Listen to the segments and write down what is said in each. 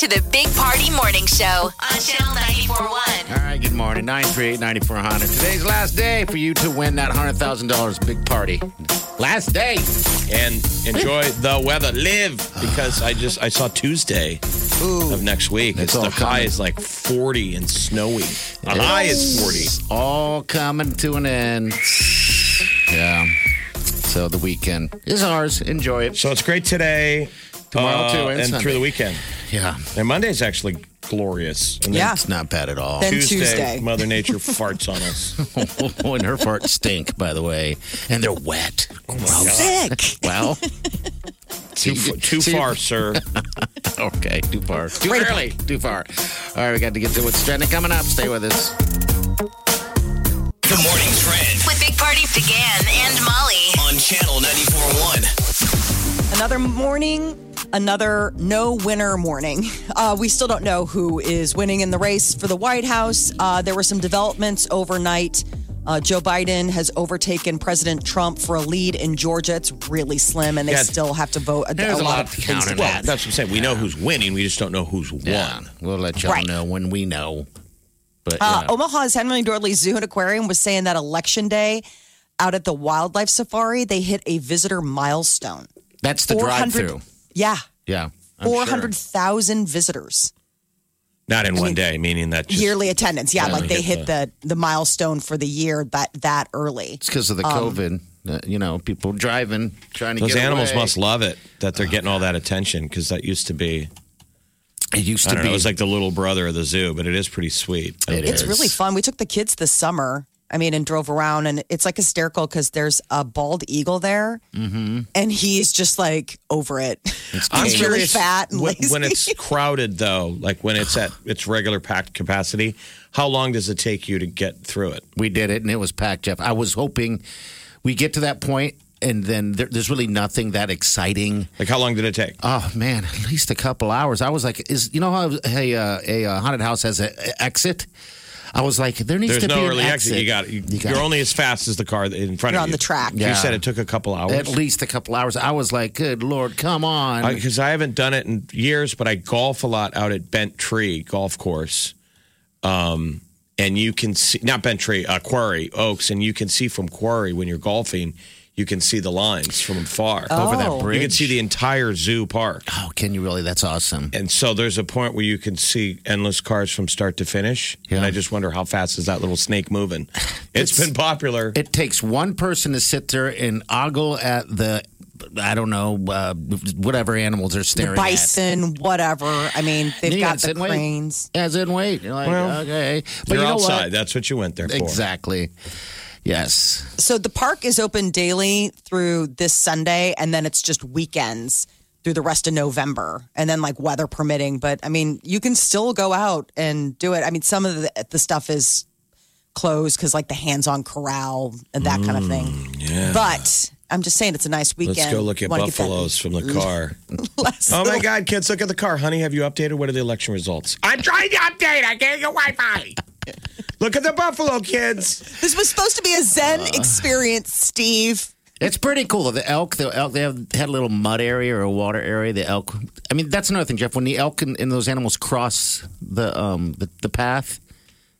To the Big Party Morning Show on Channel 941. All right, good morning. 938-9400. Today's last day for you to win that $100,000 big party. Last day. and enjoy the weather. Live because I just I saw Tuesday of next week. It's It's, all the high is like 40 and snowy. The high is 40. All coming to an end. Yeah. So the weekend is ours. Enjoy it. So it's great today. Tomorrow, uh, too, and and through the weekend. Yeah. And Monday's actually glorious. And Yeah. It's not bad at all. Then Tuesday, Tuesday. Mother Nature farts on us. and her farts stink, by the way. And they're wet. Oh, Gross. Sick. Well, Too, f- too far, sir. okay, too far. Too early. Too far. All right, we got to get to what's trending coming up. Stay with us. The morning trend With Big Party DeGan and Molly. on channel 94.1. Another morning, another no winner morning. Uh, we still don't know who is winning in the race for the White House. Uh, there were some developments overnight. Uh, Joe Biden has overtaken President Trump for a lead in Georgia. It's really slim, and they Yeah. still have to vote. There's a lot of to things count to that. vote. That's what I'm saying. We know who's winning. We just don't know who's won. Yeah, we'll let y'all Right. know when we know. But Uh, yeah. Omaha's Henry Doorly Zoo and Aquarium was saying that election day out at the wildlife safari, they hit a visitor milestone. that's the drive-through. Yeah, Yeah, I'm sure. 400,000 visitors. Not in one day, meaning that just, yearly attendance. Yeah, Yeah, like they hit hit the the milestone for the year that that early. It's because of the Um, COVID. Uh, you know, people driving, trying to those get animals away. must love it that they're getting all that attention because that used to be It used I to don't be. know, it was like the little brother of the zoo, but it is pretty sweet. It It's is. really fun. We took the kids this summer. I mean, and drove around, and it's like hysterical because there's a bald eagle there, Mm-hmm. and he's just like over it. I'm He's really fat and when, lazy. when it's crowded, though, like when it's at its regular packed capacity. How long does it take you to get through it? we did it, and it was packed, Jeff. I was hoping we get to that point, and then there, there's really nothing that exciting. Like, how long did it take? Oh man, at least a couple hours. I was like, is you know how a uh, a uh, haunted house has an exit? I was like, there needs There's to be no an early exit. exit. You got you, You got- You're only as fast as the car in front of You're of on you. the track. You Yeah. said it took a couple hours. at least a couple hours. I was like, good lord, come on. because I, haven't done it in years, but I golf a lot out at Bent Tree Golf Course. Um, and you can see not Bent Tree, uh, Quarry Oaks, and you can see from Quarry when you're golfing, you can see the lines from afar. over Oh. that bridge. You can see the entire zoo park. Oh, can you really? That's awesome. And so there's a point where you can see endless cars from start to finish. And I just wonder how fast is that little snake moving? it's been popular. It takes one person to sit there and ogle at the, I don't know, uh, whatever animals are the staring bison, whatever. I mean, they've You got gotta the sit and wait. As in, wait. You're like, Well, okay. But You're you know outside. what? That's what you went there for. Exactly. Yes. So the park is open daily through this Sunday, and then it's just weekends through the rest of November, and then like weather permitting. But I mean, you can still go out and do it. I mean, some of the, the stuff is closed because like the hands-on corral and that kind of thing. Mm, yeah. But I'm just saying, it's a nice weekend. Let's go look at Wanna get that buffaloes from the car. Oh my God, kids, look at the car. Honey, have you updated? What are the election results? I'm trying to update. I can't get Wi Fi. Look at the buffalo, kids. This was supposed to be a Zen experience, Steve. It's pretty cool. The elk, the elk, they have had a little mud area or a water area. The elk. I mean, that's another thing, Jeff. When the elk and, and those animals cross the um the, the path,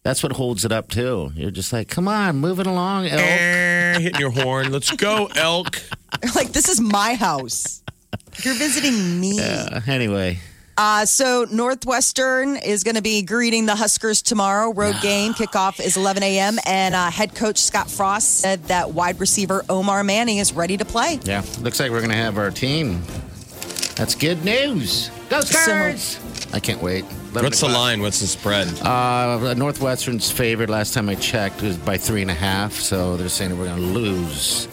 that's what holds it up too. You're just like, come on, moving along, elk. Eh, hitting your horn. Let's go, elk. Like this is my house. You're visiting me. Uh, anyway, Uh, so Northwestern is going to be greeting the Huskers tomorrow. Road game kickoff is 11 a.m. And uh, head coach Scott Frost said that wide receiver Omar Manning is ready to play. yeah, looks like we're gonna have our team. That's good news. Go Spurs! I can't wait. 11 What's the line? What's the spread? Uh, Northwestern's favored last time I checked was by three and a half. So they're saying we're going to lose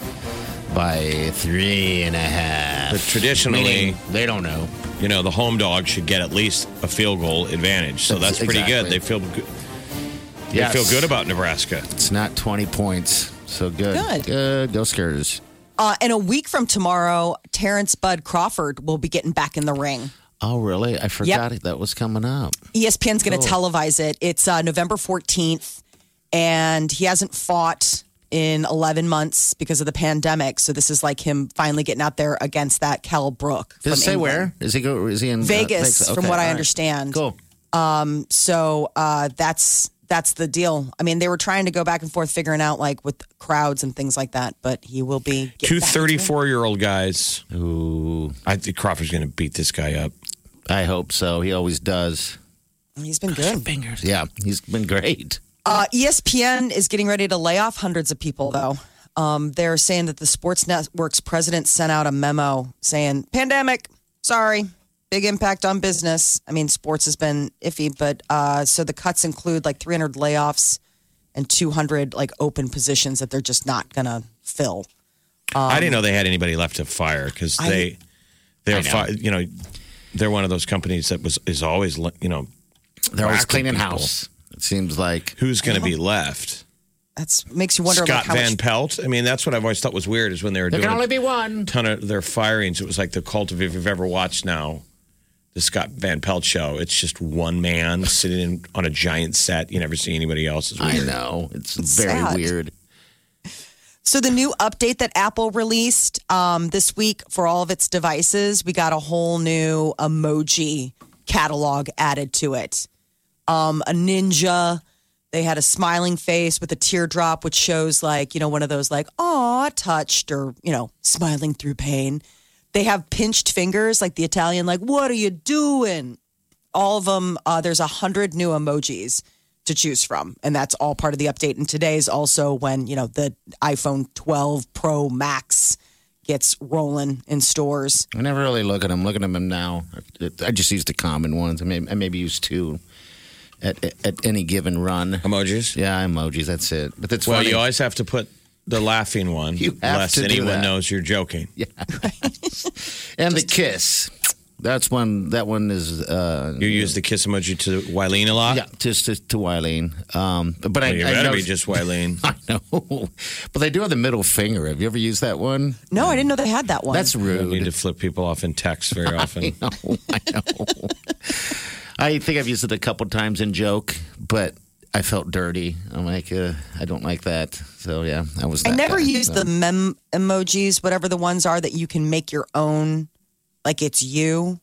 by three and a half. half. But traditionally- Meaning they don't know. You know, the home dog should get at least a field goal advantage. So That's- that's pretty good. They feel good. Yes. They feel good about Nebraska. It's not 20 points. So good. Good. Good. Go Scourge. Uh, and a week from tomorrow, Terrence Bud Crawford will be getting back in the ring. Oh, really? I forgot it that was coming up. ESPN's going to televise it. It's uh, November 14th, and he hasn't fought in 11 months because of the pandemic. So this is like him finally getting out there against that Kell Brook. Does it say England. where? Is he go? Is he in uh, Vegas, from what I all right. understand. Cool. So uh, that's that's the deal. I mean, they were trying to go back and forth figuring out like with crowds and things like that, but he will be getting Two back into it. 34 year old guys. Ooh, I think Crawford's going to beat this guy up. I hope so. He always does. He's been good. Fingers. Yeah, he's been great. Uh, ESPN is getting ready to lay off hundreds of people, though. Um, they're saying that the sports network's president sent out a memo saying, pandemic, sorry, big impact on business. I mean, sports has been iffy, but uh, so the cuts include like 300 layoffs and 200 like open positions that they're just not going to fill. I didn't know they had anybody left to fire because Um, they they're know. Fi- you know they're one of those companies that was is always you know They're always cleaning people. house. It seems like. who's going to be left. That's makes you wonder Scott like how Van much. Pelt. I mean, that's what I've always thought was weird is when they were There doing can only be one. ton of their firings. It was like the cult of if you've ever watched now the Scott Van Pelt show. It's just one man sitting in, on a giant set. You never see anybody else. It's I weird. know. It's very sad. weird. So the new update that Apple released um, this week for all of its devices, we got a whole new emoji catalog added to it. Um, a ninja. They had a smiling face with a teardrop, which shows like you know one of those like "aw" touched or you know smiling through pain. They have pinched fingers, like the Italian, like "What are you doing?" All of them. Uh, there's a hundred new emojis to choose from, and that's all part of the update. And today is also when you know the iPhone 12 Pro Max gets rolling in stores. I never really look at them. Looking at them now, I just use the common ones. I maybe, I maybe use two at, at at any given run. Emojis. Yeah, emojis. That's it. But that's Well, funny. you always have to put the laughing one, You have lest to do anyone that. knows you're joking. Yeah, and the kiss. That's one. That one is. Uh, You use the kiss emoji to Wileen a lot. yeah, just to, to Wileen. Um, but Well, I, you I better know, be just Wileen. I know, but they do have the middle finger. Have you ever used that one? No, I didn't know they had that one. That's rude. You don't need to flip people off in text very often. No, I know. I think I've used it a couple times in joke, but I felt dirty. I'm like, uh, I don't like that. So yeah, I was. I never guy, use so. the mem emojis, whatever the ones are that you can make your own, like it's you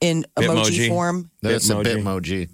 in emoji Bitmoji. form. That's a Bitmoji. Bitmoji.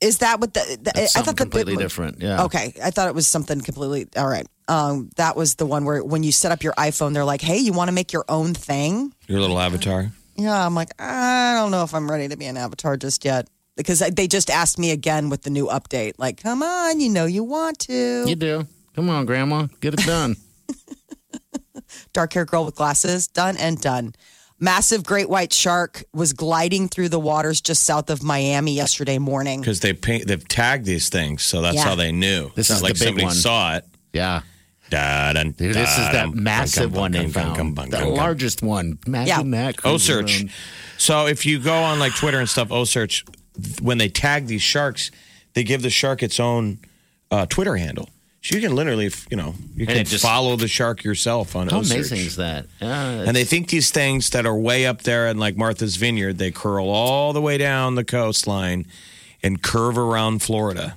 Is that what the? the That's I something thought the completely different. Yeah. Okay, I thought it was something completely. All right, um, that was the one where when you set up your iPhone, they're like, "Hey, you want to make your own thing?" Your little avatar. Yeah, I'm like, I don't know if I'm ready to be an avatar just yet because they just asked me again with the new update. Like, come on, you know you want to. You do. Come on, Grandma, get it done. Dark hair girl with glasses, done and done. Massive great white shark was gliding through the waters just south of Miami yesterday morning. because they paint they've tagged these things, so that's Yeah. how they knew. This it's is not like the big somebody one. saw it. yeah. Da, dun, Dude, this is da, that massive one bum, they bum, bum, found. The bum, bum. largest one. Imagine that. O cruising search. So if you go on like Twitter and stuff, OCEARCH, when they tag these sharks, they give the shark its own uh, Twitter handle. So you can literally, you know, you can it just- follow the shark yourself on How OCEARCH. amazing is that? Yeah, And they think these things that are way up there in like Martha's Vineyard, they curl all the way down the coastline and curve around Florida.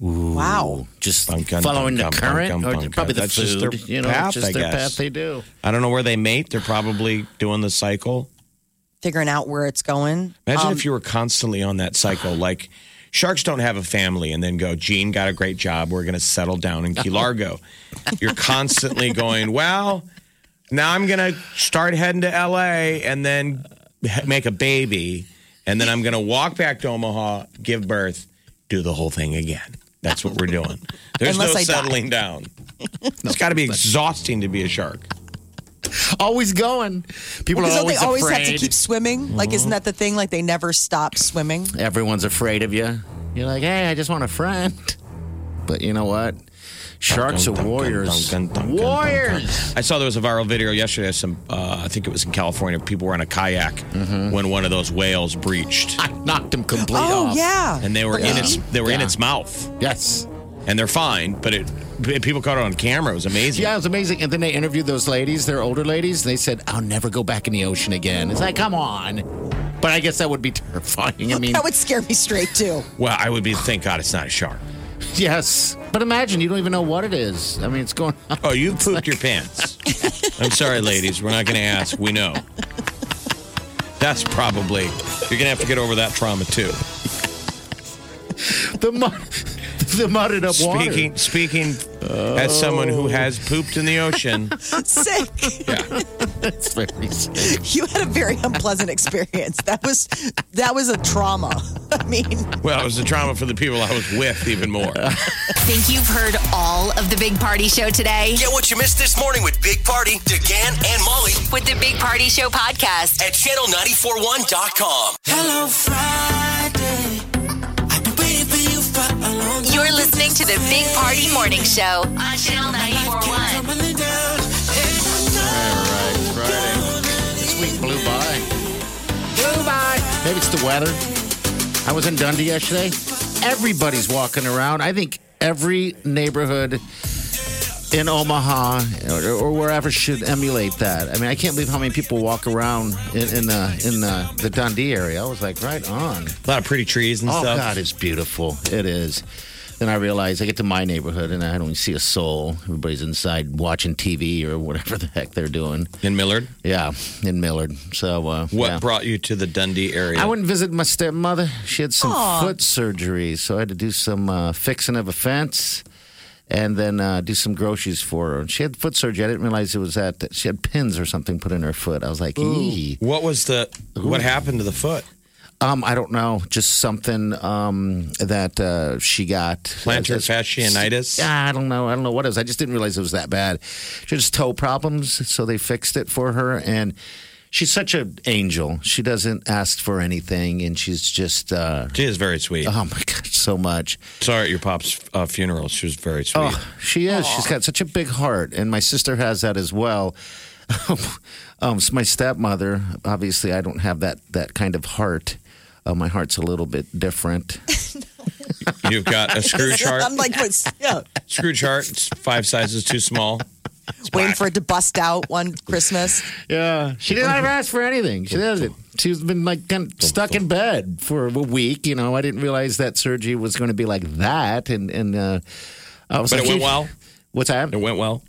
Wow. just Bum, gum, following bum, the current, gum, or bum, probably the That's food. just their you know, path, just I their guess. path they do. I don't know where they mate. They're probably doing the cycle. Figuring out where it's going. Imagine Um, if you were constantly on that cycle. Like sharks don't have a family and then go, Gene got a great job. We're going to settle down in Key Largo. You're constantly going, well, now I'm going to start heading to LA and then make a baby. And then I'm going to walk back to Omaha, give birth, do the whole thing again. That's what we're doing. There's Unless no I die. settling down. It's got to be exhausting to be a shark. Always going. People Because are don't they always always have to keep swimming? Like, isn't that the thing? Like, they never stop swimming. Everyone's afraid of you. You're like, hey, I just want a friend. But you know what? Sharks are warriors. Dun, dun, dun, dun, dun, dun. Warriors. I saw there was a viral video yesterday. of Some, uh, I think it was in California. People were on a kayak when one of those whales breached, I knocked them completely Oh off. yeah. and they were in its they were in its mouth, Yes. and they're fine. But it people caught it on camera. It was amazing. Yeah, it was amazing. And then they interviewed those ladies, they're older ladies, and they said, I'll never go back in the ocean again. It's like, come on. But I guess that would be terrifying. I mean, that would scare me straight too. Well, I would be thank God it's not a shark. yes. But imagine, you don't even know what it is. I mean, it's going Oh, you pooped your pants. I'm sorry, ladies. We're not going to ask. We know. That's probably you're going to have to get over that trauma too. the, the mudded up water. Speaking speaking as someone who has pooped in the ocean. Sick. Yeah. It's very sick. You had a very unpleasant experience. That was that was a trauma. I mean, Well, it was a trauma for the people I was with even more. Think you've heard all of the Big Party Show today? Get what you missed this morning with Big Party, DeGan, and Molly With the Big Party Show podcast. at channel941.com. Hello Friday. You're listening to the Big Party Morning Show on Channel 941. Coming down. Hey, All right, Friday. This week blew by. Blew by. Maybe it's the weather. I was in Dundee yesterday. Everybody's walking around. I think every neighborhood in Omaha or, or wherever should emulate that. I mean, I can't believe how many people walk around in, in the in the, the Dundee area. I was like, right on. A lot of pretty trees and Oh stuff. God, it's beautiful. It is. Then I realize I get to my neighborhood and I don't see a soul. Everybody's inside watching TV or whatever the heck they're doing. In Millard, Yeah, in Millard. So uh, what yeah. brought you to the Dundee area? I went and visited my stepmother. She had some foot surgery, so I had to do some uh, fixing of a fence and then uh, do some groceries for her. She had foot surgery. I didn't realize it was that she had pins or something put in her foot. I was like, "Ee." what was the what happened to the foot? Um, I don't know. Just something um, that uh, she got. Plantar It's- fasciitis. Yeah, I don't know. I don't know what it is. I just didn't realize it was that bad. She had just toe problems, so they fixed it for her. And she's such an angel. She doesn't ask for anything, and she's just. Uh, She is very sweet. oh my gosh, so much. Sorry at your pop's uh, funeral. She was very sweet. Oh, she is. She's got such a big heart, and my sister has that as well. um, so my stepmother, obviously, I don't have that that kind of heart. Uh, my heart's a little bit different. You've got a Scrooge heart. I'm like, what's, yeah, Scrooge heart. It's five sizes too small. waiting for it to bust out one Christmas. Yeah, she didn't ever ask for anything. She doesn't. She's been like kind of stuck in bed for a week. You know, I didn't realize that surgery was going to be like that, and and uh, I was But like, it went well. What's that? It went well.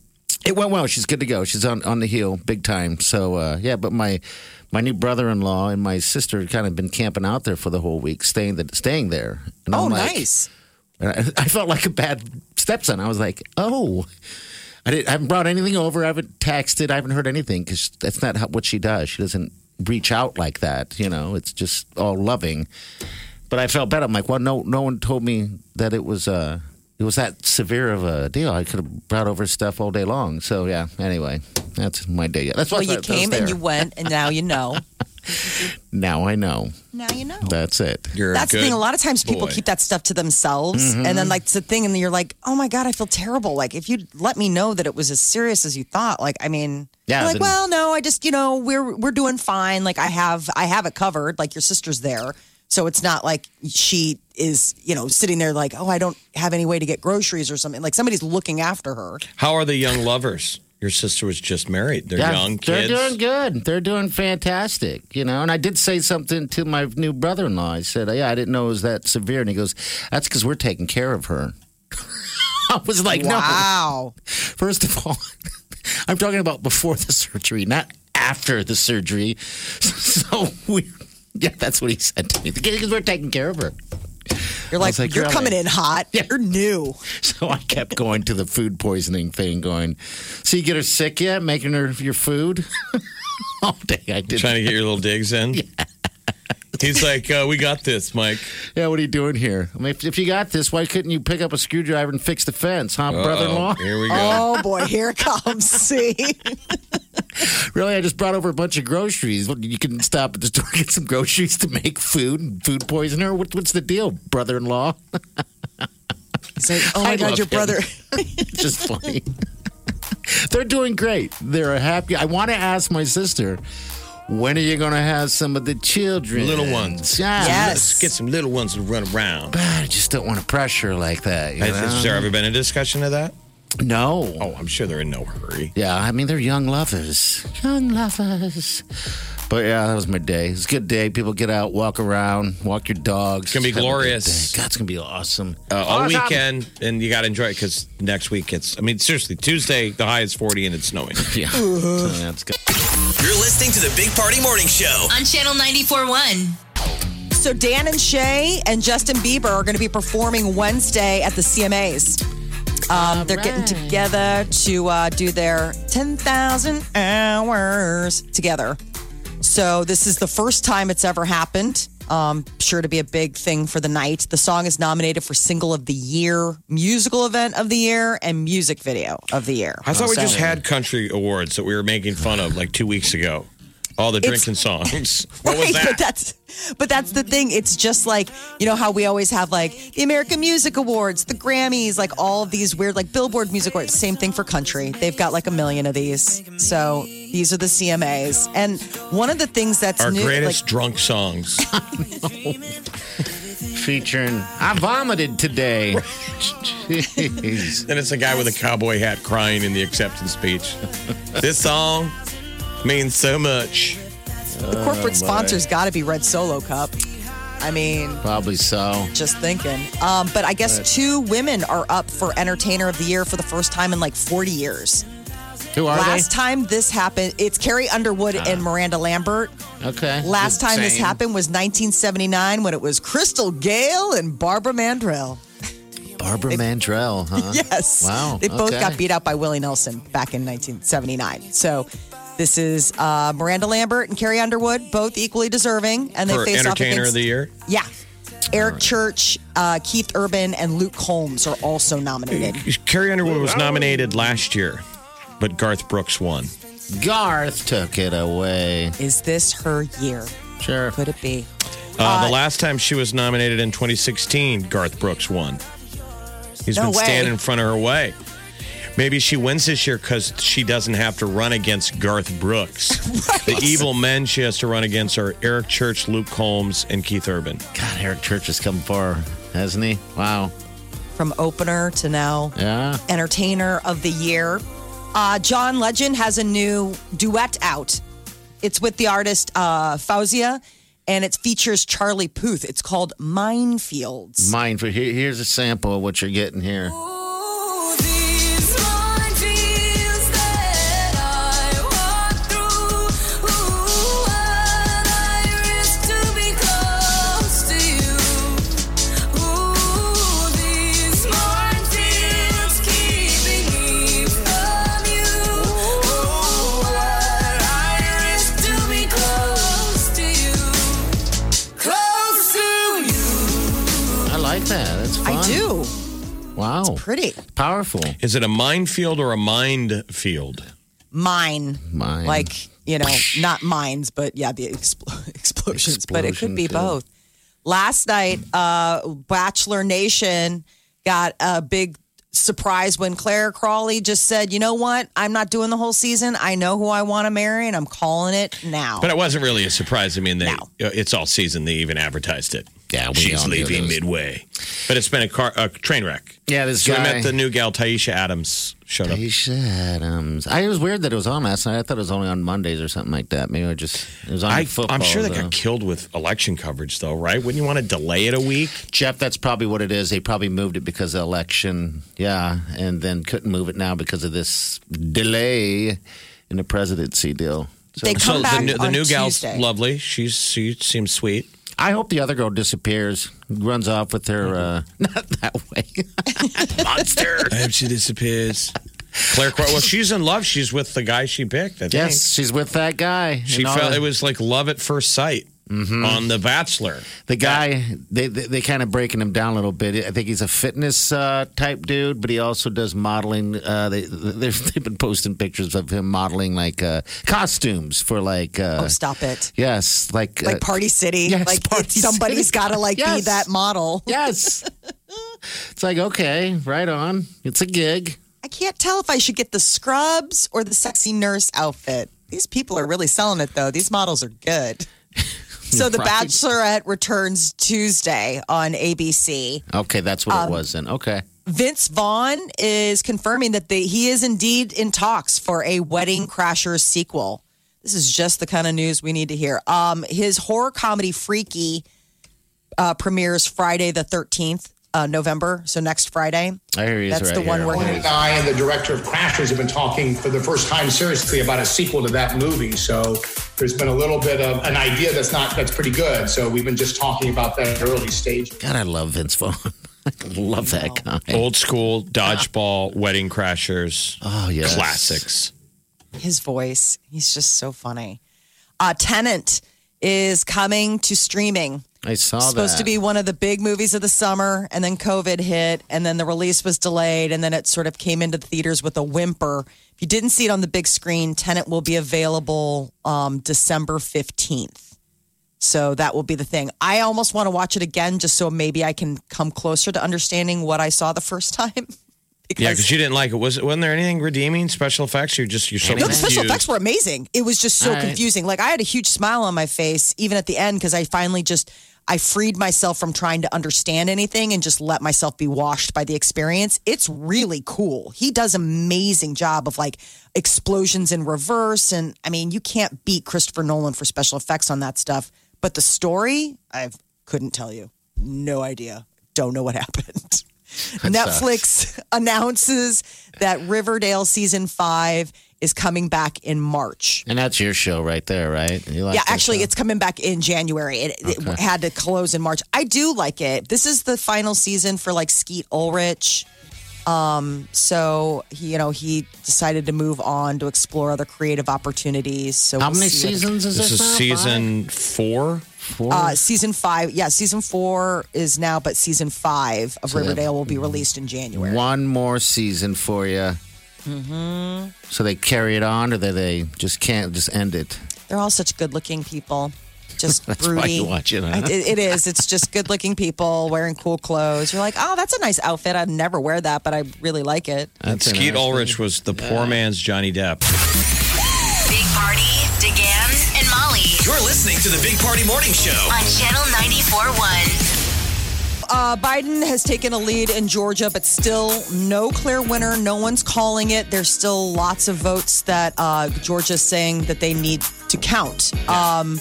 It went well. She's good to go. She's on on the heel big time. So uh, yeah, but my my new brother in law and my sister had kind of been camping out there for the whole week, staying the, staying there. And Oh, like- nice. and I, I felt like a bad stepson. I was like, oh. I, didn't, I haven't brought anything over. I haven't texted. I haven't heard anything because that's not how, what she does. She doesn't reach out like that. You know, it's just all loving. But I felt bad. I'm like, well, no, no one told me that it was uh, it was that severe of a deal. I could have brought over stuff all day long. So yeah. Anyway, that's my day. That's Well, you I came and you went, and now you know. Now I know. Now you know. That's it. You're That's the thing. A lot of times people boy. keep that stuff to themselves, Mm-hmm. and then like it's a thing, and you're like, "Oh my god, I feel terrible." Like if you let me know that it was as serious as you thought, like I mean, Yeah, you're like, then- well, no, I just you know we're we're doing fine. Like I have I have it covered. Like your sister's there, so it's not like she is you know sitting there like, oh, I don't have any way to get groceries or something. Like somebody's looking after her. How are the young lovers? Your sister was just married. They're young They're doing good. They're doing fantastic, you know. And I did say something to my new brother in law. I said, Yeah, I didn't know it was that severe. And he goes, That's because we're taking care of her. I was like, No. Wow. First of all, I'm talking about before the surgery, not after the surgery. So we, yeah, that's what he said to me. Because we're taking care of her. You're like, like, you're really? coming in hot. You're new. So I kept going to the food poisoning thing, going, So you get her sick yet? Making her your food? All day I did. Trying to get your little digs in. Yeah. He's like, uh, "We got this, Mike." Yeah, what are you doing here? I mean, if, if you got this, why couldn't you pick up a screwdriver and fix the fence, huh, brother-in-law? Here we go. Oh boy, here comes. See, Really, I just brought over a bunch of groceries. You can stop at the store and get some groceries to make food and food poisoner. What, what's the deal, brother-in-law? He's like, oh my I God, your him. brother. It's just funny. They're doing great. They're happy. I want to ask my sister, when are you going to have some of the children? Little ones. Yeah. Yes. Let's get some little ones to run around. But I just don't want to pressure like that. You Has, know? has there ever been a discussion of that? No. Oh, I'm sure they're in no hurry. Yeah, I mean, they're young lovers. Young lovers. But yeah, that was my day. It's a good day. People get out, walk around, walk your dogs. It's gonna be Have a good glorious. day. God, it's going to be awesome. Uh, all Awesome. weekend, and you got to enjoy it because next week it's. I mean, seriously, Tuesday the high is 40 and it's snowing. Yeah. So that's good. You're listening to the Big Party Morning Show. On Channel 94.1. So Dan and Shay and Justin Bieber are going to be performing Wednesday at the CMAs. Um, they're getting together to uh, do their 10,000 hours together. So this is the first time it's ever happened. Um, sure to be a big thing for the night. The song is nominated for Single of the Year, Musical Event of the Year, and Music Video of the Year. I thought we just had country awards that we were making fun of like two weeks ago. All the drinking songs. What was that? But that's but that's the thing. It's just like you know how we always have like the American Music Awards, the Grammys, like all of these weird like Billboard Music Awards. Same thing for country. They've got like a million of these. So these are the CMAs. And one of the things that's Our new, greatest like drunk songs. Featuring, I vomited today. Jeez. then it's a guy with a cowboy hat crying in the acceptance speech. this song means so much. the corporate sponsor's got to be Red Solo Cup. I mean, Probably so. just thinking. Um, but I guess two women are up for Entertainer of the Year for the first time in like 40 years. Who are Last time this happened, it's Carrie Underwood and Miranda Lambert. they? Okay. Last The time this same. happened was 1979 when it was Crystal Gayle and Barbara Mandrell. Barbara Mandrell, huh? Yes. Wow, They both okay. got beat out by Willie Nelson back in 1979. So this is uh, Miranda Lambert and Carrie Underwood, both equally deserving. And they For face off Entertainer against, of the Year. Yeah. Eric Church, uh, Keith Urban, and Luke Combs are also nominated. Carrie Underwood was nominated last year, but Garth Brooks won. Garth took it away. Is this her year? Sure. Could it be? Uh, the last time she was nominated in 2016, Garth Brooks won. He's No been way. standing in front of her way. Maybe she wins this year because she doesn't have to run against Garth Brooks. The evil men she has to run against are Eric Church, Luke Combs, and Keith Urban. God, Eric Church has come far, hasn't he? Wow. From opener to now Yeah. Entertainer of the Year. Uh, John Legend has a new duet out. It's with the artist uh, Faouzia, and it features Charlie Puth. It's called Minefields. Mine for here, here's a sample of what you're getting here. I Wow. Pretty. Powerful. Is it a minefield or a mind field? Mine. Mine. Like, you know, not mines, but yeah, the expl- explosions. but it could be too. both. Last night, uh, Bachelor Nation got a big surprise when Clare Crawley just said, you know what? I'm not doing the whole season. I know who I want to marry, and I'm calling it now. But it wasn't really a surprise. I mean, they, No. it's all season. They even advertised it. Yeah, we She's leaving midway. But it's been a, car, a train wreck. Yeah, this So we guy. met the new gal, Tayshia Adams, showed up. Aisha Adams. I, it was weird that it was on last night. I thought it was only on Mondays or something like that. Maybe I just it was on I, football. I'm sure they though. got killed with election coverage, though, right? Wouldn't you want to delay it a week? Jeff, that's probably what it is. They probably moved it because of election. Yeah, and then couldn't move it now because of this delay in the presidency deal. So They come so back the, new- the on new gal's Tuesday. lovely. She's she seems sweet. I hope the other girl disappears, runs off with her. Uh, not that way. Monster. I hope she disappears. Claire, Crow- well, she's in love. She's with the guy she picked. I think. yes, she's with that guy. she felt the- it was like love at first sight on The Bachelor. The guy, they they, they kind of breaking him down a little bit. I think he's a fitness uh, type dude, but he also does modeling. Uh, they they've, they've been posting pictures of him modeling like uh, costumes for like. Uh, oh, stop it. Yes, like Like uh, Party City. yes, like Party it's- somebody's City. got to like be that model. Yes. It's like, okay, right on. It's a gig. I can't tell if I should get the scrubs or the sexy nurse outfit. These people are really selling it though. These models are good. So The Right. Bachelorette returns Tuesday on ABC. Okay, that's what Um, it was then. Okay. Vince Vaughn is confirming that the, he is indeed in talks for a Wedding Crashers sequel. This is just the kind of news we need to hear. Um, his horror comedy Freaky uh, premieres Friday the 13th, uh, November. So next Friday. I hear he's That's right the one here. where Tony he and I and the director of Crashers have been talking for the first time seriously about a sequel to that movie. So there's been a little bit of an idea that's not that's pretty good. So we've been just talking about that at early stage. God, I love Vince Vaughn. I love that guy. Old school dodgeball, wedding crashers, Oh, yeah, classics. his voice. He's just so funny. Uh, Tenet is coming to streaming. I saw supposed that. to be one of the big movies of the summer, and then COVID hit, and then the release was delayed, and then it sort of came into the theaters with a whimper. If you didn't see it on the big screen, Tenet will be available um, December 15th. So that will be the thing. I almost want to watch it again just so maybe I can come closer to understanding what I saw the first time. Yeah, because you didn't like it. Was wasn't there anything redeeming? Special effects? You're just you're so No, the special effects were amazing. It was just so All right. confusing. Like I had a huge smile on my face even at the end because I finally just I freed myself from trying to understand anything and just let myself be washed by the experience. It's really cool. He does amazing job of like explosions in reverse and I mean, you can't beat Christopher Nolan for special effects on that stuff. But the story, I couldn't tell you. No idea. Don't know what happened. Netflix announces that Riverdale season five is coming back in March. And that's your show right there, right? You like yeah, actually, show? it's coming back in January. It, it had to close in March. I do like it. This is the final season for like Skeet Ulrich. Um, so he, you know, he decided to move on to explore other creative opportunities. So How we'll many seasons is This this? is now? season four. Five? Four. Uh, season five, yeah, season four is now, but season five of So they have Riverdale will be released in January. One more season for you. Mm-hmm. So they carry it on, or they, they just can't just end it. They're all such good looking people. Just That's broody. why you watch it, huh? It, it is. It's just good looking people wearing cool clothes. You're like, oh, that's a nice outfit. I'd never wear that, but I really like it. That's Skeet interesting. Ulrich was the poor man's Johnny Depp. Big Party, DeGan, and Molly You're listening to the Big Party Morning Show. on Channel 94.1. Uh, Biden has taken a lead in Georgia, but still no clear winner. No one's calling it. There's still lots of votes that uh, Georgia's saying that they need to count. Um,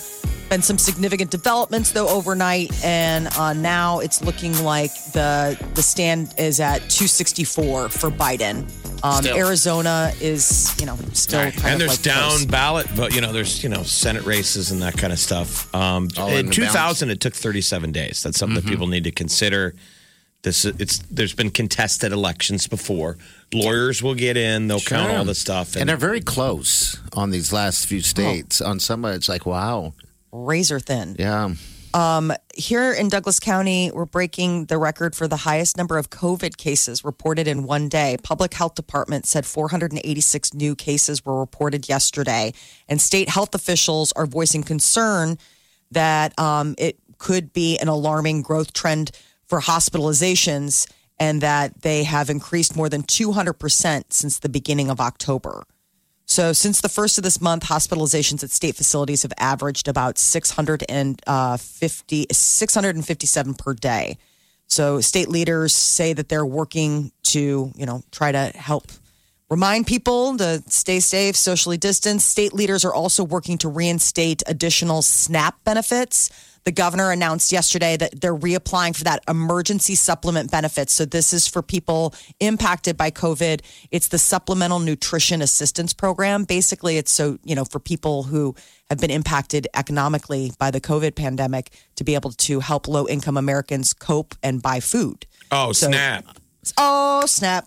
been some significant developments though overnight, and uh, now it's looking like the the stand is at 264 for Biden. Um, Still. Arizona is, you know, still kind and of there's like down close. ballot, but you know, there's you know Senate races and that kind of stuff. Um, All in in the 2000, it took 37 days. That's something that people need to consider. This it's there's been contested elections before. Lawyers will get in, they'll count all the stuff, And they're very close on these last few states. On some, it's like, wow. Razor thin. Yeah. here in Douglas County, we're breaking the record for the highest number of COVID cases reported in one day. Public Health Department said 486 new cases were reported yesterday, and state health officials are voicing concern that um, it could be an alarming growth trend for hospitalizations and that they have increased more than 200% since the beginning of October. So, since the first of this month, hospitalizations at state facilities have averaged about 650, uh, 657 per day. So, state leaders say that they're working to, you know, try to help remind people to stay safe, socially distance. State leaders are also working to reinstate additional SNAP benefits. The governor announced yesterday that they're reapplying for that emergency supplement benefits. So this is for people impacted by COVID. It's the Supplemental Nutrition Assistance Program. Basically, it's so, you know, for people who have been impacted economically by the COVID pandemic to be able to help low income Americans cope and buy food. oh So- snap! Oh, snap.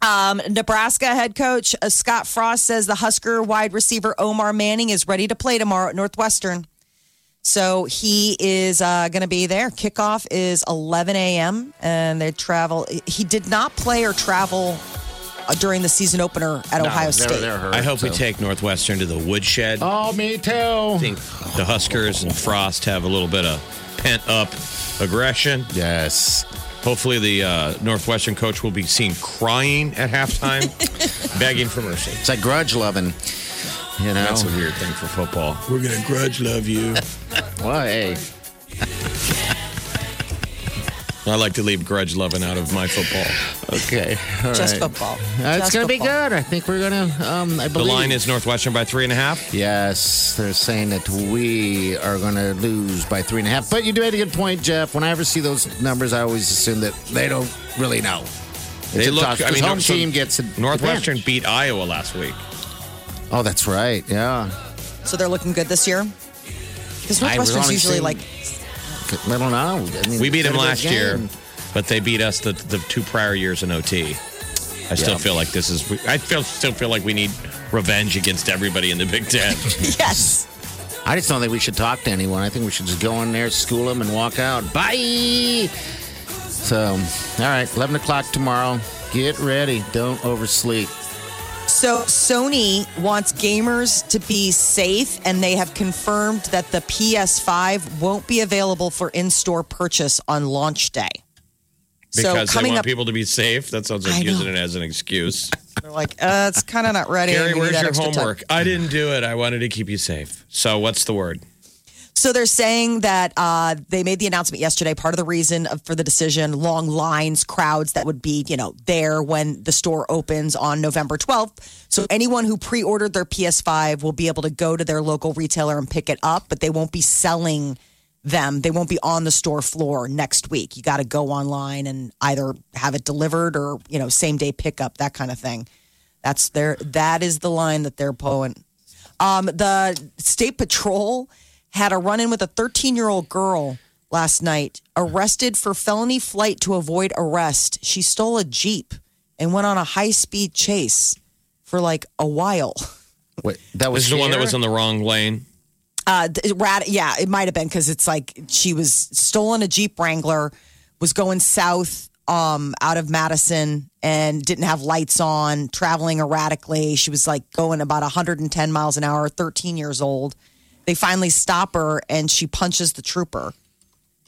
Um, Nebraska head coach uh, Scott Frost says the Husker wide receiver Omar Manning is ready to play tomorrow at Northwestern. So he is uh, going to be there. Kickoff is 11 a.m. and they travel. He did not play or travel uh, during the season opener at Ohio State. Hurt, I hope we take Northwestern to the woodshed. Oh, me too. I think the Huskers and Frost have a little bit of pent up aggression. Yes. Hopefully, the uh, Northwestern coach will be seen crying at halftime, begging for mercy. It's like grudge loving. You know, That's a weird thing for football. We're gonna grudge love you. well, hey, I like to leave grudge loving out of my football. okay, all Just right. football. Uh, it's Just gonna be football. good. I think we're gonna. Um, I The believe line is Northwestern by three and a half. Yes, they're saying that we are going to lose by three and a half. But you do have a good point, Jeff. When I ever see those numbers, I always assume that they don't really know. It's They a look. tough- I 'cause mean, home so team gets a Northwestern advantage. beat Iowa last week. Oh, that's right. Yeah, So they're looking good this year? Because I was Northwestern's usually seeing- like, I don't know. I mean, We beat them they're a good last year, but they beat us the, the two prior years in OT. I still Yeah. feel like this is. I feel still feel like we need revenge against everybody in the Big Ten. yes. I just don't think we should talk to anyone. I think we should just go in there, school them, and walk out. Bye. So, all right, eleven o'clock tomorrow. Get ready. Don't oversleep. So Sony wants gamers to be safe, and they have confirmed that the PS5 won't be available for in-store purchase on launch day. because so they want up, people to be safe. That sounds like using it as an excuse. they're like, uh, it's kind of not ready. Gary, where's your extra time. homework? I didn't do it. I wanted to keep you safe. So what's the word? So they're saying that uh, they made the announcement yesterday. Part of the reason for the decision, long lines, crowds that would be, you know, there when the store opens on November 12th. So anyone who pre-ordered their PS5 will be able to go to their local retailer and pick it up, but they won't be selling them. They won't be on the store floor next week. You got to go online and either have it delivered or, you know, same day pickup, that kind of thing. That's their that is the line that they're pulling. Um, the state patrol had a run in with a 13 year old girl last night, arrested for felony flight to avoid arrest. She stole a Jeep and went on a high speed chase for like a while. Wait, that was the one that was in the wrong lane. Uh, th- rat, yeah, it might have been because it's like she was stolen a Jeep Wrangler, was going south um, out of Madison and didn't have lights on, traveling erratically. She was like going about 110 miles an hour, 13 years old. They finally stop her and she punches the trooper.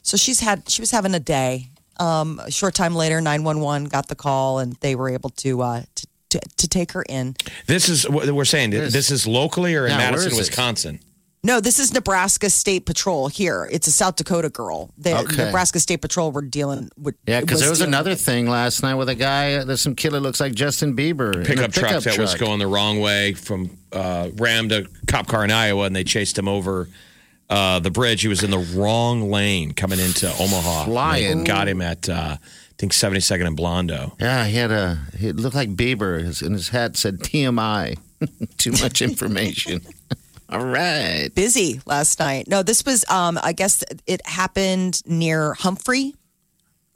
So she's had she was having a day. Um, a short time later, 911 got the call and they were able to uh, to, to, to take her in. This is what we're saying. Yes. This is locally or in Yeah, Madison, is this? Wisconsin. No, this is Nebraska State Patrol here. It's a South Dakota girl. The Okay. Nebraska State Patrol were dealing with. Yeah, because there was another with- thing last night with a guy. There's some kid that looks like Justin Bieber. in a Pickup truck that was going the wrong way from uh, rammed a cop car in Iowa, and they chased him over uh, the bridge. He was in the wrong lane coming into Omaha. Flying. Got him at uh, I think 72nd and Blondo. Yeah, he had a. He looked like Bieber, his, and his hat said TMI. Too much information. All right. busy last night. No, this was. Um, I guess it happened near Humphrey.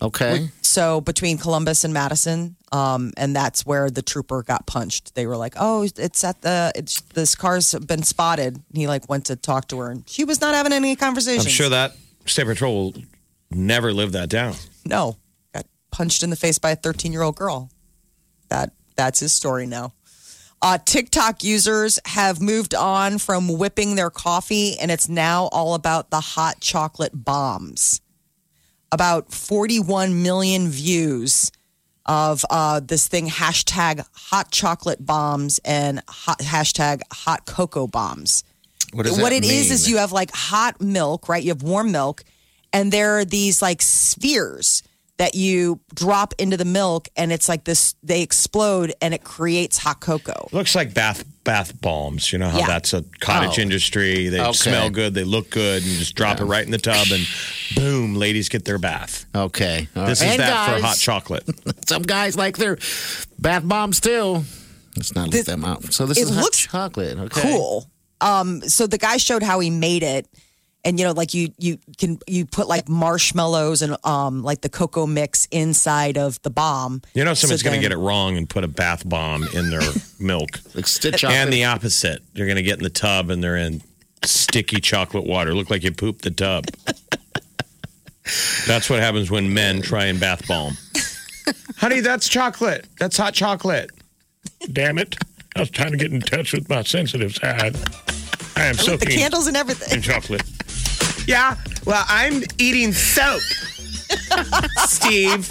Okay. So between Columbus and Madison, um, and that's where the trooper got punched. They were like, "Oh, it's at the. It's this car's been spotted." He like went to talk to her, and she was not having any conversation. I'm sure that State Patrol will never live that down. No, got punched in the face by a 13 year old girl. That that's his story now. Uh, TikTok users have moved on from whipping their coffee, and it's now all about the hot chocolate bombs. About 41 million views of uh, this thing hashtag hot chocolate bombs and hot, hashtag hot cocoa bombs What does what it is mean? is you have like hot milk, right? You have warm milk, and there are these like spheres that you drop into the milk, and it's like this. They explode, and it creates hot cocoa. Looks like bath bath bombs. You know how Yeah. that's a cottage Oh. industry. They Okay. smell good, they look good, and you just drop it right in the tub, and boom, ladies get their bath. Okay. All This right. is And that for hot chocolate. Some guys like their bath bombs too. Let's not This- let them out. So this is hot chocolate. Okay. Cool. Um, so the guy showed how he made it. And you know, like you you can you put like marshmallows and um like the cocoa mix inside of the bomb. You know, someone's So going to then- get it wrong and put a bath bomb in their milk. Like stitch chocolate. And the opposite. They're going to get in the tub and they're in sticky chocolate water. Look like you pooped the tub. That's what happens when men try and bath bomb. Honey, that's chocolate. That's hot chocolate. Damn it. I was trying to get in touch with my sensitive side. I am so the candles and everything and chocolate. Yeah, well, I'm eating soap. Steve.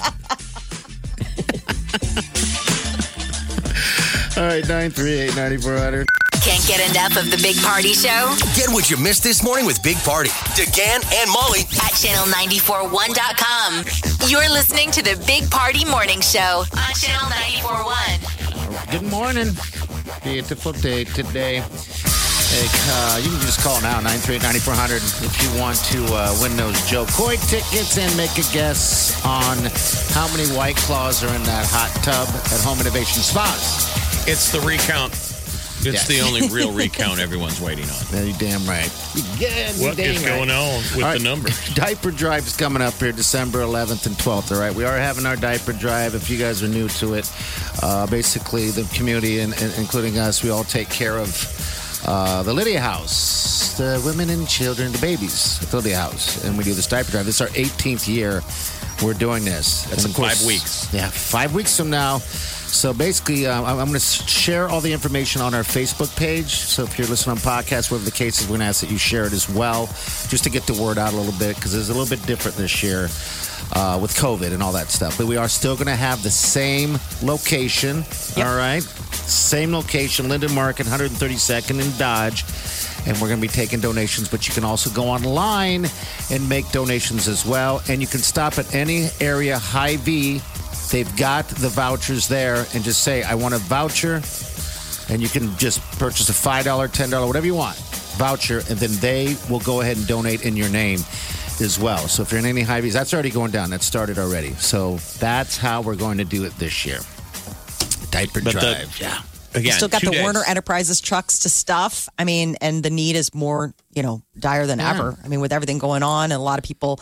All right, 938 9400. Can't get enough of the Big Party Show Get what you missed this morning with Big Party, DeGan and Molly at channel941.com. You're listening to the Big Party Morning Show on Channel 941. Good morning. Beautiful day today. Hey, uh, you can just call now, 938-9400, if you want to uh, win those Jo Koy tickets and make a guess on how many White Claws are in that hot tub at Home Innovation Spas. It's the recount. It's Yes. the only real recount everyone's waiting on. Yeah, you damn right. Damn, What damn is right. going on with All the right. numbers? Diaper Drive is coming up here December 11th and 12th. All right, we are having our diaper drive. If you guys are new to it, uh, basically the community and, and including us, we all take care of uh, the Lydia House, the women and children, the babies at the Lydia House, and we do this diaper drive. This is our 18th year we're doing this. That's And in five weeks. Yeah, five weeks from now. So basically, uh, I'm, I'm going to share all the information on our Facebook page. So if you're listening on podcasts, whatever the case is, we're going to ask that you share it as well, just to get the word out a little bit because it's a little bit different this year uh, with COVID and all that stuff. But we are still going to have the same location. All right, same location, Linden Market, 132nd in Dodge. And we're going to be taking donations, but you can also go online and make donations as well. And you can stop at any area Hy-Vee They've got the vouchers there and just say, I want a voucher. And you can just purchase a $5, $10, whatever you want voucher. And then they will go ahead and donate in your name as well. So if you're in any Hy-Vee's, that's already going down. That started already. So that's how we're going to do it this year. Diaper But the- drive. yeah. Again, Still got the days. Werner Enterprises trucks to stuff. I mean, and the need is more, you know, dire than ever. I mean, with everything going on and a lot of people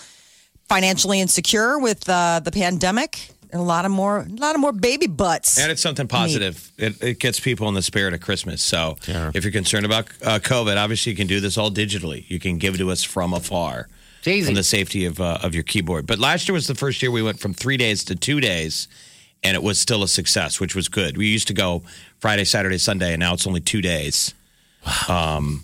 financially insecure with uh, the pandemic and a lot of more, a lot of more baby butts. And it's something positive. It, it gets people in the spirit of Christmas. So Yeah. if you're concerned about uh, COVID, obviously you can do this all digitally. You can give to us from afar. It's easy. From the safety of, uh, of your keyboard. But last year was the first year we went from three days to two days, and it was still a success, which was good. We used to go Friday, Saturday, Sunday, and now it's only two days. Um,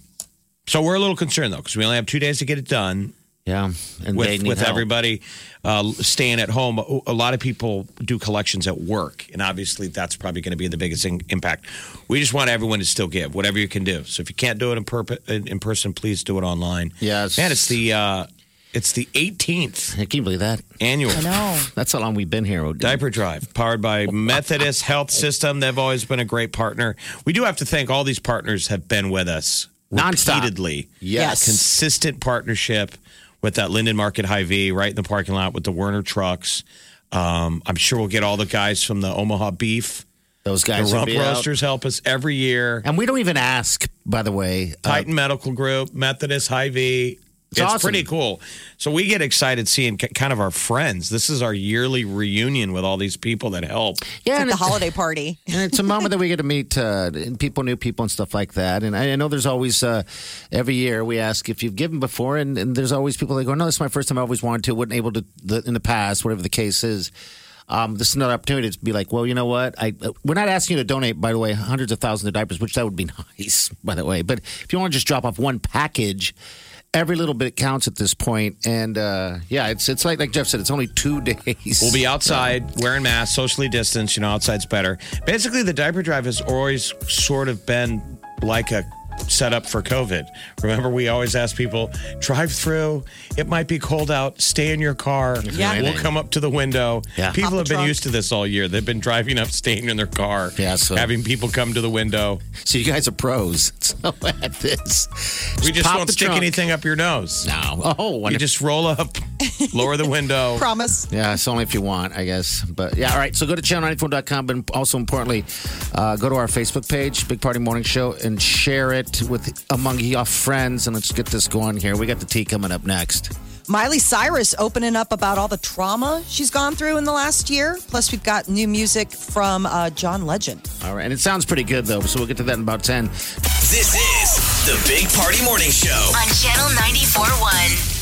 so we're a little concerned, though, because we only have two days to get it done Yeah. And with with help. everybody uh, staying at home. A lot of people do collections at work, and obviously that's probably going to be the biggest in- impact. We just want everyone to still give whatever you can do. So if you can't do it in, perp- in person, please do it online. Yes. man, it's the uh, it's the 18th I can't believe that? annual I know. That's how long we've been here. diaper drive powered by Methodist Health System. They've always been a great partner. We do have to thank all these partners have been with us Nonstop. repeatedly Yes. consistent partnership with that Linden Market Hy-Vee right in the parking lot with the Werner trucks. Um, I'm sure we'll get all the guys from the Omaha Beef, Those guys will Rump be out. Roasters help us every year. And we don't even ask, by the way. uh, Titan Medical Group, Methodist Hy-Vee. It's, awesome. pretty cool. So we get excited seeing k- kind of our friends. This is our yearly reunion with all these people that help. yeah, It's and like the it's- holiday party. and it's a moment that we get to meet uh, people, new people, and stuff like that. And I, I know there's always uh, every year we ask if you've given before, and, and there's always people that go, "No, this is my first time. I always wanted to, wasn't able to the, in the past, whatever the case is." Um, this is another opportunity to be like, well, you know what? I uh, we're not asking you to donate, by the way, hundreds of thousands of diapers, which that would be nice, by the way. But if you want to just drop off one package. Every little bit counts at this point, and uh, yeah, it's it's like like Jeff said, it's only two days. We'll be outside wearing masks, socially distanced. You know, outside's better. Basically, the diaper drive has always sort of been like a setup for COVID. Remember, we always ask people drive through. It might be cold out. Stay in your car. Yeah. We'll come up to the window. Yeah. People Pop the have been trunk. used to this all year. They've been driving up, staying in their car. Yeah, so- having people come to the window. So you guys are pros. So at this, We just pop won't the stick trunk. anything up your nose. No. Oh, You wonderful. just roll up, lower the window. Promise. Yeah, it's only if you want, I guess. But yeah, all right. So go to channel94.com, but also importantly, uh, go to our Facebook page, Big Party Morning Show, and share it with among your friends. And let's get this going here. We got the tea coming up next. Miley Cyrus opening up about all the trauma she's gone through in the last year. Plus, we've got new music from uh, John Legend. All right. And it sounds pretty good, though. So we'll get to that in about 10. This is the Big Party Morning Show. On Channel 94.1.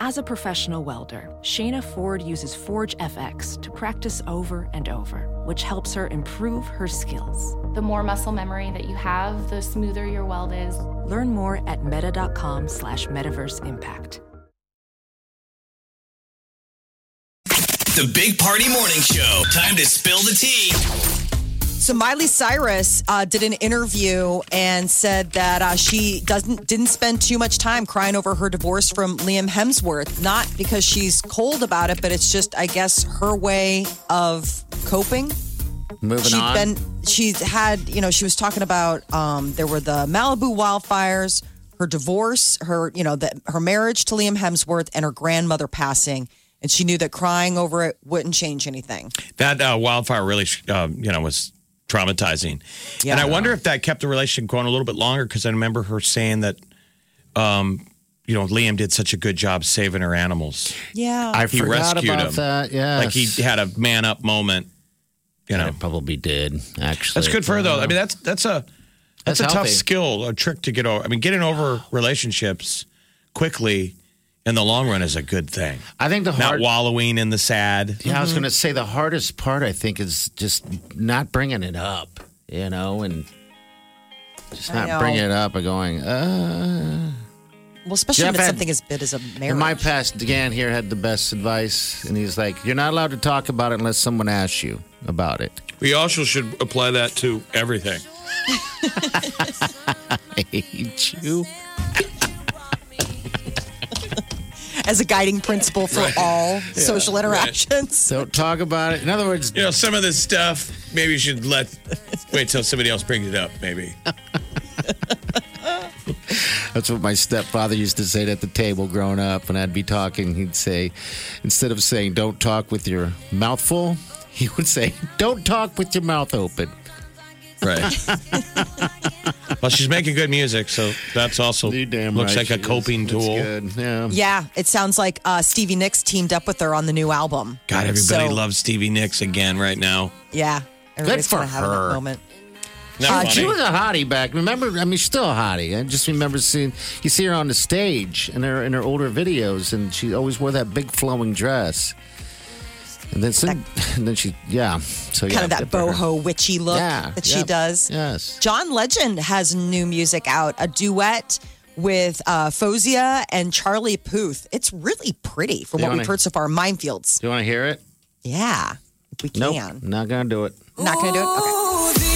As a professional welder, Shayna Ford uses Forge FX to practice over and over, which helps her improve her skills. The more muscle memory that you have, the smoother your weld is. Learn more at meta.com slash metaverse impact. The Big Party Morning Show. Time to spill the tea. So Miley Cyrus uh, did an interview and said that uh, she doesn't didn't spend too much time crying over her divorce from Liam Hemsworth. Not because she's cold about it, but it's just, I guess, her way of coping. Moving She'd on. been, she's had, you know, she was talking about um, there were the Malibu wildfires, her divorce, her, you know, the, her marriage to Liam Hemsworth, and her grandmother passing. And she knew that crying over it wouldn't change anything. That uh, wildfire really, um, you know, was traumatizing. Yeah. and I wonder if that kept the relationship going a little bit longer because I remember her saying that, um, you know, Liam did such a good job saving her animals. Yeah. I He forgot rescued about him. that. Yeah, Like he had a man up moment. You know, probably did actually. that's good for her though. I mean, that's that's a that's, That's a tough skill, a trick to get over. I mean, getting over relationships quickly in the long run is a good thing. I think the Not wallowing in the sad. Yeah, I was going to say the hardest part. I think is just not bringing it up. You know, and just I not know. bringing it up and going. Uh, Well, especially Jeff if it's had- something as big as a marriage. In my past, Dan here had the best advice, and he's like, "You're not allowed to talk about it unless someone asks you about it." We also should apply that to everything. I hate you. As a guiding principle for all social interactions. Don't talk about it. In other words, You know, some of this stuff, maybe you should let wait till somebody else brings it up. Maybe. That's what my stepfather used to say at the table growing up. When I'd be talking, he'd say, instead of saying, don't talk with your mouth full, he would say, don't talk with your mouth open. Right. well, she's making good music, so that's also You damn looks right like a she is. coping That's tool. good. Yeah. Yeah, it sounds like uh, Stevie Nicks teamed up with her on the new album. God, everybody So, loves Stevie Nicks again right now. Yeah, everybody's for kinda having her. moment. Isn't Uh, she was a hottie back. Remember, I mean, she's still a hottie. I just remember seeing you see her on the stage in her in her older videos, and she always wore that big flowing dress. And then, some, and then she, yeah, so yeah, Kind of that good for her. boho witchy look Yeah, that she yep, does. Yes. John Legend has new music out, a duet with uh, Faouzia and Charlie Puth. It's really pretty from You what we've heard so far. Minefields. Do you want to hear it? Yeah, if we Nope, can. not gonna do it. Not going to do it? Okay.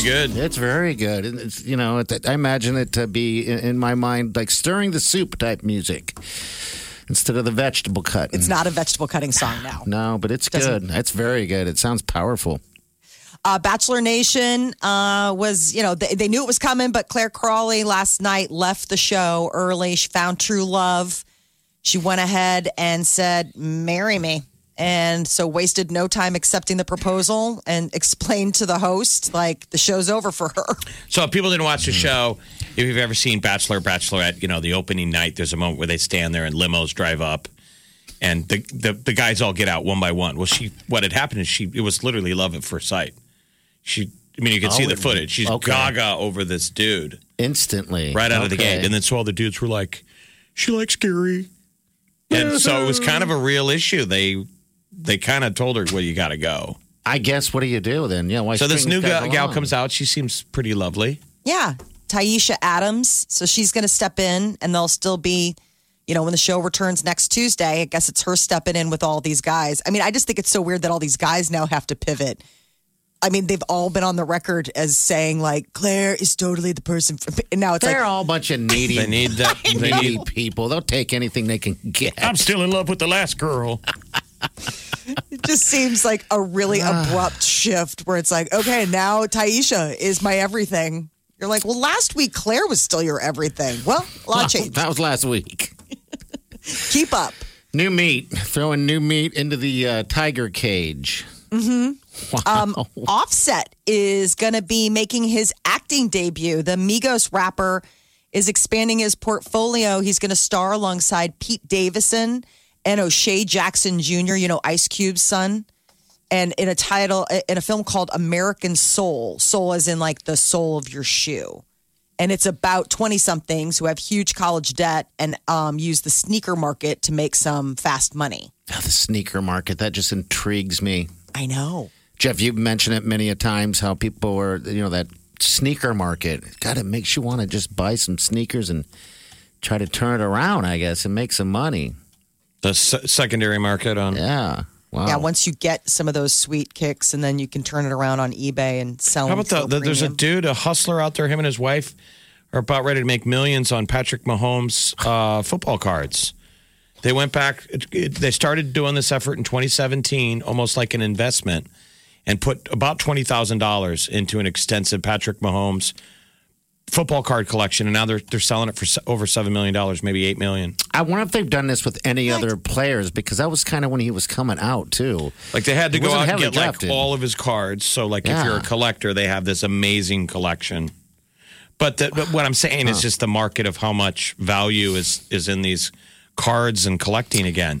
Pretty good. It's very good. And It's you know, it, I imagine it to be in, in my mind like stirring the soup type music instead of the vegetable cut. It's not a vegetable cutting song now. No, but it's Doesn't- good. It's very good. It sounds powerful. Uh, Bachelor Nation uh, was, you know, they, they knew it was coming, but Clare Crawley last night left the show early. She found true love. She went ahead and said, Marry me. And so wasted no time accepting the proposal and explained to the host, like, the show's over for her. So if people didn't watch Hmm. the show, if you've ever seen Bachelor, Bachelorette, you know, the opening night, there's a moment where they stand there and limos drive up and the, the, the guys all get out one by one. Well, she, what had happened is she, it was literally love at first sight. She, I mean, you can Oh, see the footage. She's okay. gaga over this dude Instantly. right out of the gate. And then so all the dudes were like, she likes Gary. And so it was kind of a real issue. They, they kind of told her, well, you got to go. I guess what do you do then? Yeah, why So this string new guys gal, gal along? comes out. She seems pretty lovely. Yeah. Tayshia Adams. So she's going to step in and they'll still be, you know, when the show returns next Tuesday, I guess it's her stepping in with all these guys. I mean, I just think it's so weird that all these guys now have to pivot. I mean, they've all been on the record as saying like Clare is totally the person for me. And now it's They're like all a bunch of needy. They need that. They needy need. people. They'll take anything they can get. I'm still in love with the last girl. it just seems like a really abrupt shift where it's like, okay, now Tayshia is my everything. You're like, well, last week Clare was still your everything. Well, a lot changed. That was last week. Keep up. New meat. Throwing new meat into the uh, tiger cage. hmm Wow. Um, Offset is going to be making his acting debut. The Migos rapper is expanding his portfolio. He's going to star alongside Pete Davidson and O'Shea Jackson Jr., you know, Ice Cube's son. And in a title, in a film called American Sole, soul as in like the sole of your shoe. And it's about 20 somethings who have huge college debt and um, use the sneaker market to make some fast money. Ah, the sneaker market. That just intrigues me. I know. Jeff, you've mentioned it many a times how people are, you know, that sneaker market. God, it makes you want to just buy some sneakers and try to turn it around, I guess, and make some money. The se- secondary market on. Yeah. Wow. Yeah, once you get some of those sweet kicks, and then you can turn it around on eBay and sell. How them about the, the there's a dude, a hustler out there, him and his wife are about ready to make millions on Patrick Mahomes uh, football cards. They went back, it- it- they started doing this effort in 2017, almost like an investment, and put about $20,000 into an extensive Patrick Mahomes football card collection. And now they're, they're selling it for over $7 million, maybe 8 million. I wonder if they've done this with any other players because that was kind of when he was coming out too. Like they had to He go wasn't out and heavily get like all of his cards. So like if you're a collector, they have this amazing collection. But, the, but what I'm saying is just the market of how much value is is in these cards and collecting again.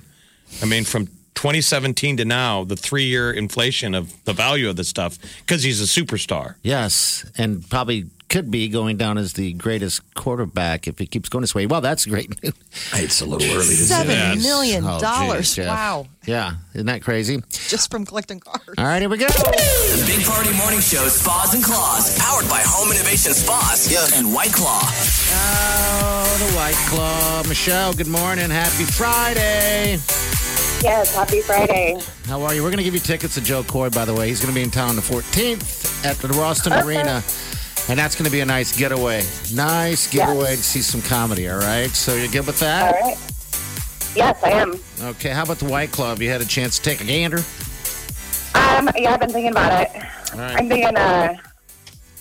I mean, from 2017 to now, the three year inflation of the value of the stuff because he's a superstar. Yes, and probably could be going down as the greatest quarterback if he keeps going this way. Well, that's great news. It's a little early to Seven million Oh, dollars! geez, Jeff. wow, Yeah, isn't that crazy? just from collecting cards. All right, here we go. The Big Party Morning Show Spas and Claws, powered by Home Innovation Spas and White Claw. Oh, the White Claw. Michelle, good morning. Happy Friday. Yes, happy Friday. How are you? We're going to give you tickets to Jo Koy, by the way. He's going to be in town the 14th at the Ralston Arena. And that's going to be a nice getaway. Nice getaway to see some comedy, all right? So you're good with that? All right. Yes, I am. Okay, how about the White Claw? Have you had a chance to take a gander? Um, yeah, I've been thinking about it. All right. I'm thinking uh,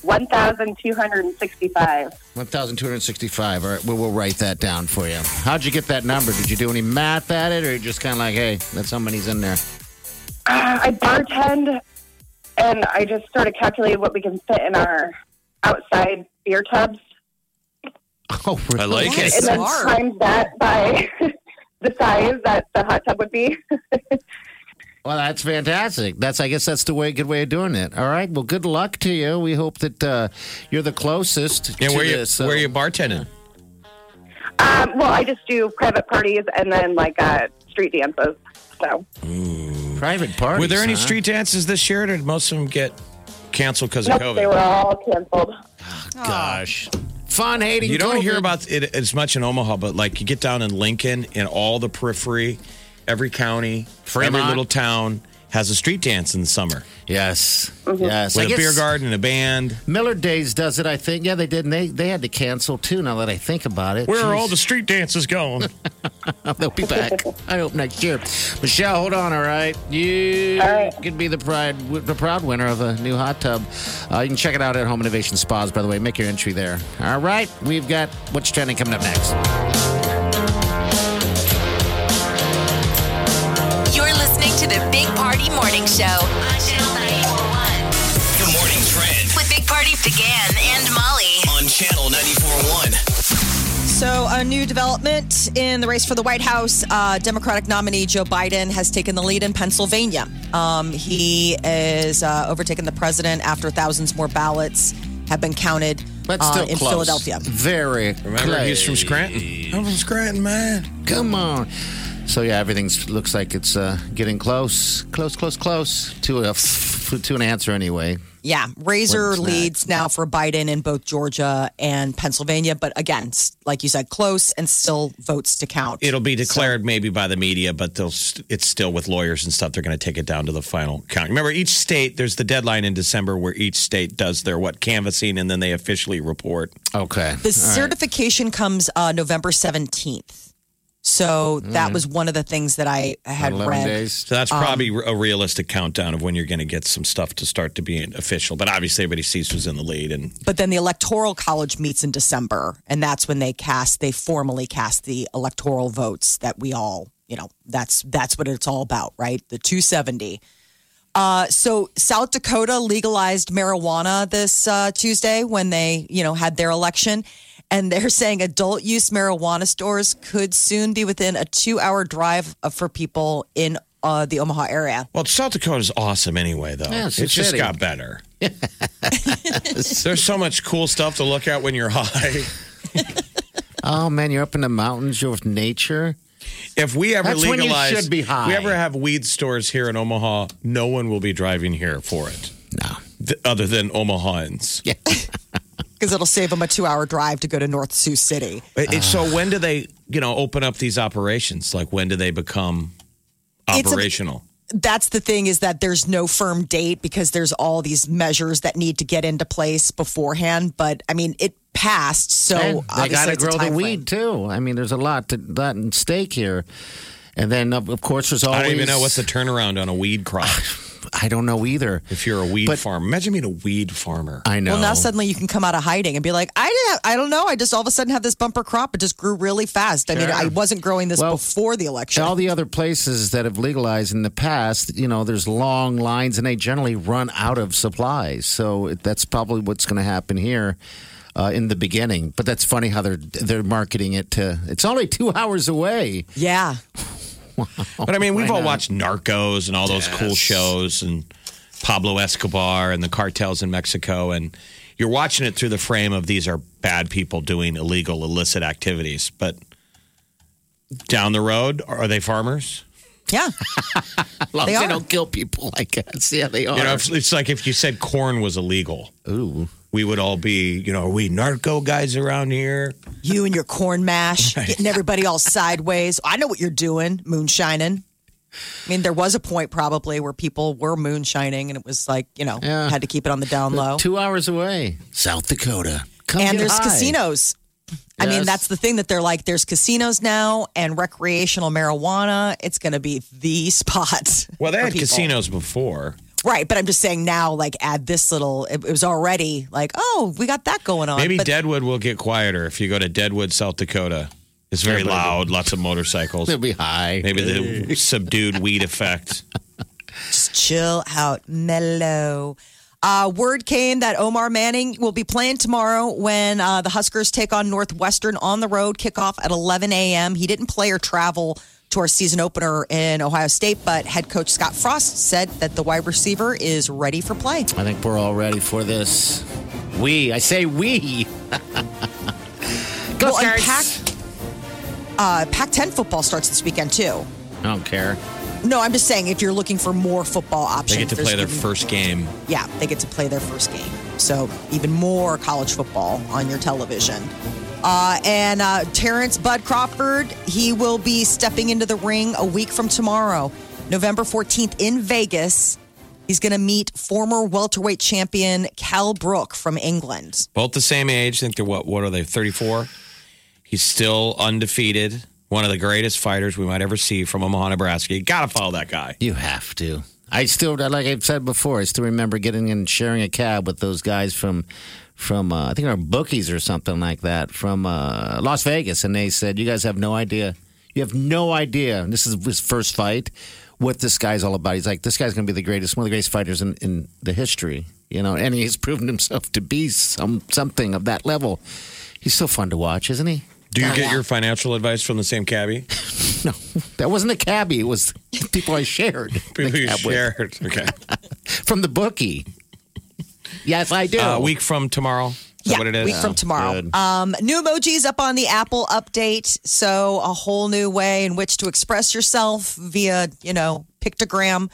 1,265. 1,265. All right, we will write that down for you. How'd you get that number? Did you do any math at it, or you just kind of like, hey, that's how many's in there? Uh, I bartend, and I just sort of calculated what we can fit in our outside beer tubs, Oh, really? I like it. and then Smart. times that by the size that the hot tub would be. Well, that's fantastic. That's, I guess, that's the way, good way of doing it. All right. Well, good luck to you. We hope that uh, you're the closest. Yeah, to where you this, so- where you bartending? um, well, I just do private parties and then like uh, street dances. So private parties. Were there any huh? street dances this year, or did most of them get canceled because of COVID? they were all canceled. Ah, gosh, fun hating. You don't COVID. hear about it as much in Omaha, but like you get down in Lincoln and all the periphery, every county, every little town has a street dance in the summer Yes, yes. With a beer garden and a band. Miller Days does it. I think. Yeah, they did. And they they had to cancel too. Now that I think about it, Where are all the street dances going? They'll be back. I hope next year. Michelle, hold on. All right, you All right. could be the pride, the proud winner of a new hot tub. Uh, you can check it out at Home Innovation Spas. By the way, make your entry there. All right, we've got what's trending coming up next. Party Morning Show on Channel 941 The morning trend with Big Party DeGan and Molly. on Channel 94.1. So, a new development in the race for the White House. Uh, Democratic nominee Joe Biden has taken the lead in Pennsylvania. Um, he is uh, overtaken the president after thousands more ballots have been counted But uh, in close. Philadelphia. Very. Remember, he's from. Scranton. I'm from Scranton, man. Come on. So yeah, everything looks like it's uh, getting close, close, close, close to a to an answer anyway. Yeah, Razor leads now for Biden in both Georgia and Pennsylvania, but again, like you said, close and still votes to count. It'll be declared maybe by the media, but they'll st- it's still with lawyers and stuff. They're going to take it down to the final count. Remember, each state there's the deadline in December where each state does their what canvassing, and then they officially report. Okay. The certification comes uh, November 17th. So that was one of the things that I had read. So that's Um, probably a realistic countdown of when you're going to get some stuff to start to be official. But obviously, everybody sees who's in the lead, and But then the electoral college meets in December, and that's when they cast, they formally cast the electoral votes that we all, you know, that's that's what it's all about, right? The 270. Uh, so South Dakota legalized marijuana this uh, Tuesday when they, you know, had their election, and they're saying adult use marijuana stores could soon be within a two-hour drive for people in uh, the Omaha area. well, South Dakota is awesome anyway. Though Yeah, it's it's just got better. There's so much cool stuff to look at when you're high. Oh man, you're up in the mountains. You're with nature. If we ever That's when you legalize, should be high. we ever have weed stores here in Omaha, no one will be driving here for it. No. Th- other than Omahans. Yeah. Because it'll save them a two-hour drive to go to North Sioux City. It- it- so when do they, you know, open up these operations? Like when do they become It's a- operational? that's the thing is that there's no firm date because there's all these measures that need to get into place beforehand. But I mean, it passed, so And they obviously got to it's a grow the time weed too. I mean, there's a lot to lot in stake here. And then, of of course, there's always. I don't even know what's the turnaround on a weed crop. I don't know either. If you're a weed But- farmer, imagine being a weed farmer. I know. Well, now suddenly you can come out of hiding and be like, I didn't, I don't know, I just all of a sudden have this bumper crop. It just grew really fast. I mean, I wasn't growing this Well, before the election. all the other places that have legalized in the past, you know, there's long lines and they generally run out of supplies. So that's probably what's going to happen here uh, in the beginning. But that's funny how they're they're marketing it to. It's only two hours away. yeah, But I mean, we've Why all not? watched Narcos and all those cool shows and Pablo Escobar and the cartels in Mexico. And you're watching it through the frame of these are bad people doing illegal, illicit activities. But down the road, are they farmers? yeah. As long They as they are. don't kill people, I guess. Yeah, they are. You know, it's, it's like if you said corn was illegal, Ooh. We would all be, you know, are we narco guys around here? You and your corn mash, getting everybody all sideways. I know what you're doing, moonshining. I mean, there was a point probably where people were moonshining, and it was like, you know, Yeah. had to keep it on the down low. Two hours away. South Dakota. Come and there's high. casinos. I mean, that's the thing that they're like, there's casinos now and recreational marijuana. It's going to be the spot. Well, they had people. casinos before. Right. But I'm just saying now, like, add this little, it, it was already like, oh, we got that going on. Maybe but Deadwood will get quieter if you go to Deadwood, South Dakota. It's very Everybody- loud, lots of motorcycles. They'll be high. Maybe the subdued weed effect. just chill out, mellow. Uh, word came that Omar Manning will be playing tomorrow when uh, the Huskers take on Northwestern on the road. Kickoff at 11 a.m. He didn't play or travel to our season opener in Ohio State, but head coach Scott Frost said that the wide receiver is ready for play. I think we're all ready for this. We, I say we. Go Well, and Stars. Pac, uh, Pac-10 football starts this weekend too. I don't care. No, I'm just saying if you're looking for more football options, They get to play their even- first game. yeah, they get to play their first game. So even more college football on your television. Uh, and uh, Terence Bud Crawford, he will be stepping into the ring a week from tomorrow, November 14th in Vegas. He's going to meet former welterweight champion Kell Brook from England. Both the same age. I think they're what? What are they? Thirty-four. He's still undefeated. One of the greatest fighters we might ever see from Omaha, Nebraska. You got to follow that guy. You have to. I still, like I've said before, I still remember getting and sharing a cab with those guys from, from uh, I think our bookies or something like that from uh, Las Vegas, and they said, "You guys have no idea. You have no idea. And this is his first fight. What this guy's all about? He's like, this guy's going to be the greatest, one of the greatest fighters in, in the history, you know. And he's proven himself to be some something of that level. He's so fun to watch, isn't he? Do you get your financial advice from the same cabbie? No, that wasn't a cabbie. It was people I shared. People you shared. Okay. from the bookie. Yes, I do. Uh, a week from tomorrow. Is that yeah, what it is? week from tomorrow. good. Um, new emojis up on the Apple update. So a whole new way in which to express yourself via, you know, pictogram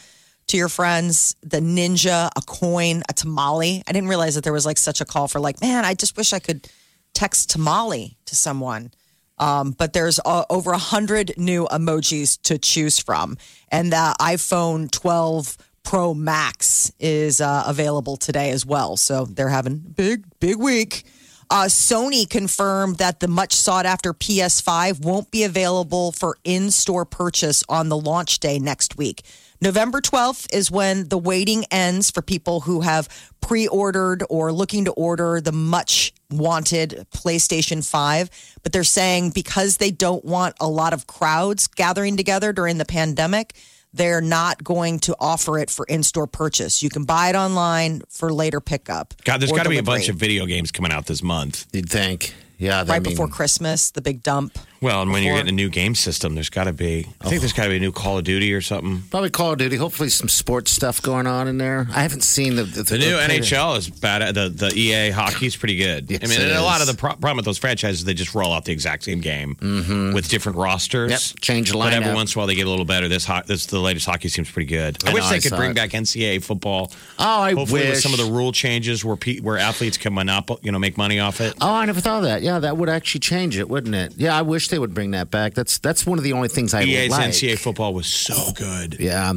to your friends, the ninja, a coin, a tamale. I didn't realize that there was like such a call for like, man, I just wish I could text tamale to someone. Um, but there's uh, over a hundred new emojis to choose from, and the iPhone 12 Pro Max is uh, available today as well. So they're having big, big week. Uh, Sony confirmed that the much sought after PS5 won't be available for in store purchase on the launch day next week. November 12th is when the waiting ends for people who have pre ordered or looking to order the much wanted PlayStation 5. But they're saying because they don't want a lot of crowds gathering together during the pandemic, they're not going to offer it for in store purchase. You can buy it online for later pickup. God, there's or got to be a bunch of video games coming out this month. You'd think. Yeah, right before Christmas, the big dump. Well, and when you're getting a new game system, there's got to be. I think there's got to be a new Call of Duty or something. Probably Call of Duty. Hopefully, some sports stuff going on in there. I haven't seen the the, The new NHL is bad. The the EA hockey's pretty good. Yes, I mean, it and a lot is. of the pro- problem with those franchises, they just roll out the exact same game mm-hmm. with different rosters. Yep, change the But every lineup. once in a while, they get a little better. This ho- this the latest hockey seems pretty good. I, I wish know, they I could saw bring it. back NCAA football. Oh, I Hopefully, with wish. some of the rule changes where pe- where athletes can monop- you know, make money off it. Oh, I never thought of that. Yeah, that would actually change it, wouldn't it? Yeah, I wish they would bring that back. That's that's one of the only things I EA's like. NCAA football was so good. Yeah,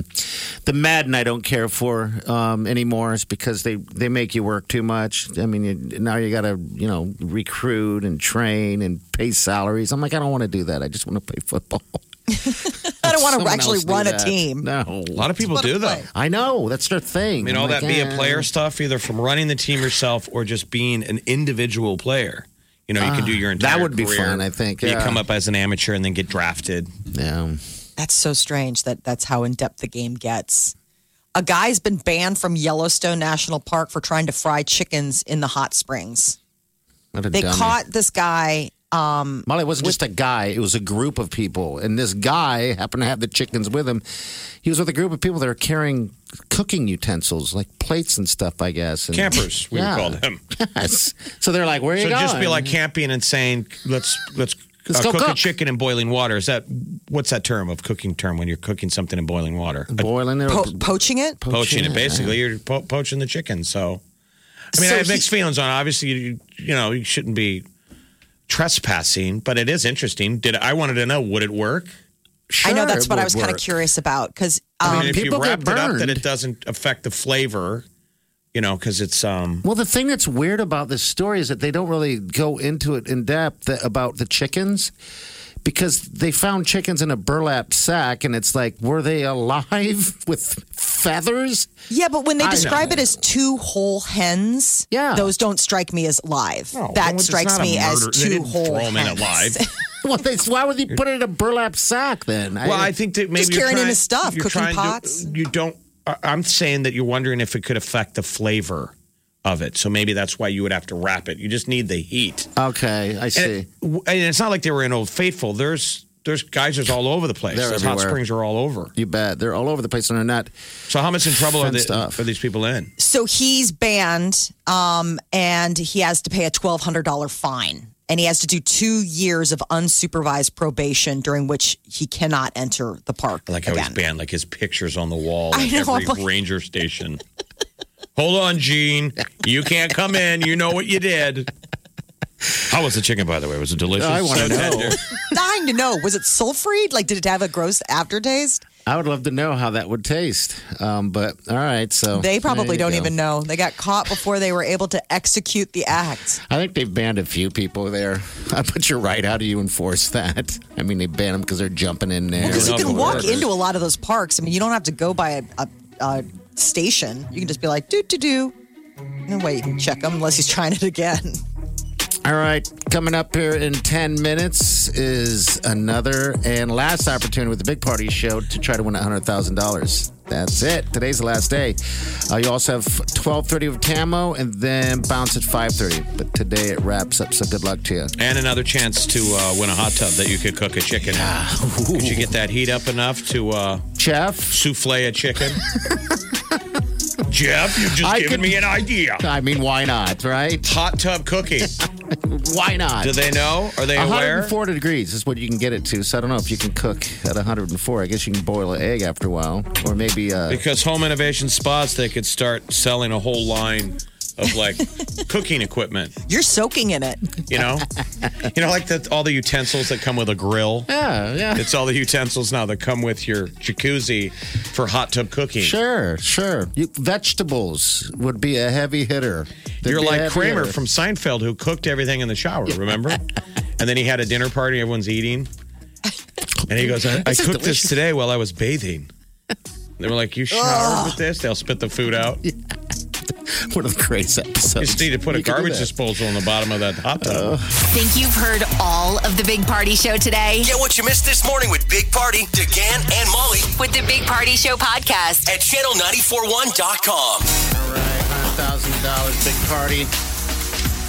the Madden I don't care for um, anymore. Is because they they make you work too much. I mean, you, now you got to you know recruit and train and pay salaries. I'm like, I don't want to do that. I just want to play football. I don't want to actually else do run a team. No, A lot of people do though. I know that's their thing. I mean, I'm all like, that be a eh. player stuff, either from running the team yourself or just being an individual player. You know, you can do your entire Ah, that would be career. fun, I think, You yeah. come up as an amateur and then get drafted. Yeah. That's so strange that that's how in depth the game gets. A guy's been banned from Yellowstone National Park for trying to fry chickens in the hot springs. What a They dummy. caught this guy. Um, Molly, it wasn't just a guy, it was a group of people. And this guy happened to have the chickens with him. He was with a group of people that are carrying cooking utensils, like plates and stuff, I guess. And, Campers, we Yeah. would call them. Yes. So they're like, where are you going?" So just be like camping and saying, "Let's let's, Let's uh, go cook, a cook. chicken in boiling water." Is that what's that term of cooking term when you're cooking something in boiling water? Boiling it. po- poaching it? poaching it. yeah. Basically, you're po- poaching the chicken. So, I mean, So I have he- mixed feelings on. it. Obviously, you, you know, you shouldn't be trespassing, but it is interesting. Did I wanted to know would it work? I know that's what I was kind of curious about because I um, mean, if you people get wrapped it up that it doesn't affect the flavor, you know, because it's um. Well, the thing that's weird about this story is that they don't really go into it in depth about the chickens because they found chickens in a burlap sack, and it's like, were they alive with feathers? yeah, but when they I describe know. it as two whole hens, Yeah. those don't strike me as live. No, that strikes not a me as murder. They two didn't whole throw 'em in hens. alive. Well, they, why would they put it in a burlap sack then? Well, I think that maybe Just you're carrying in trying, his stuff, cooking trying to- pots. you don't. I'm saying that you're wondering if it could affect the flavor of it. So maybe that's why you would have to wrap it. You just need the heat. Okay, I see. And, it- and it's not like they were in Old Faithful. There's there's geysers all over the place. They're Those hot springs are all over. you bet they're all over the place, and they're not. So how much in trouble are, they, Fenced are these people in? So he's banned, um, and he has to pay a twelve hundred dollar fine, and he has to do two years of unsupervised probation, during which he cannot enter the park Like how again. he's banned, like his pictures on the wall at every like- ranger station. Hold on, Gene. You can't come in. You know what you did. How was the chicken, by the way? Was it delicious? I wanna know. tender. Dying to know, was it sulfuried? Like, did it have a gross aftertaste? I would love to know how that would taste. Um, but all right, so They probably don't go. even know. They got caught before they were able to execute the act. I think they've banned a few people there. But you're right. How do you enforce that? I mean, they ban them because they're jumping in there. Because you can walk into a lot of those parks. I mean, you don't have to go by a, a, a station. You can just be like, do, do, do. No way you can check him unless he's trying it again. All right, coming up here in 10 minutes is another and last opportunity with the Big Party Show to try to win $100,000. That's it. Today's the last day. Uh, you also have 12.30 with Camo and then bounce at 5.30. But today it wraps up, so good luck to you. And another chance to uh, win a hot tub that you could cook a chicken in. Could you get that heat up enough to uh, Chef, souffle a chicken? Jeff, you just I given could- me an idea. I mean, why not, right? Hot tub cooking. Why not? Do they know? Are they aware? 140 degrees is what you can get it to. So I don't know if you can cook at 104. I guess you can boil an egg after a while, or maybe uh, Because home innovation spas, they could start selling a whole line of like cooking equipment. You're soaking in it. You know, you know, like the, all the utensils that come with a grill. Yeah, yeah. It's all the utensils now that come with your jacuzzi for hot tub cooking. Sure, sure. You, vegetables would be a heavy hitter. They'd You're like Kramer hitter. from Seinfeld who cooked everything in the shower, remember? and then he had a dinner party, everyone's eating. And he goes, I, I cooked delicious. this today while I was bathing. They were like, You showered with this? They'll spit the food out. You One of the greatest episodes. just need to put a You can do garbage disposal in the bottom of that hot tub. Uh. Think you've heard all of the Big Party Show today? Get what you missed this morning with Big Party, DeGan, and Molly With the Big Party Show podcast. at channel941.com. All right, $100,000 big party.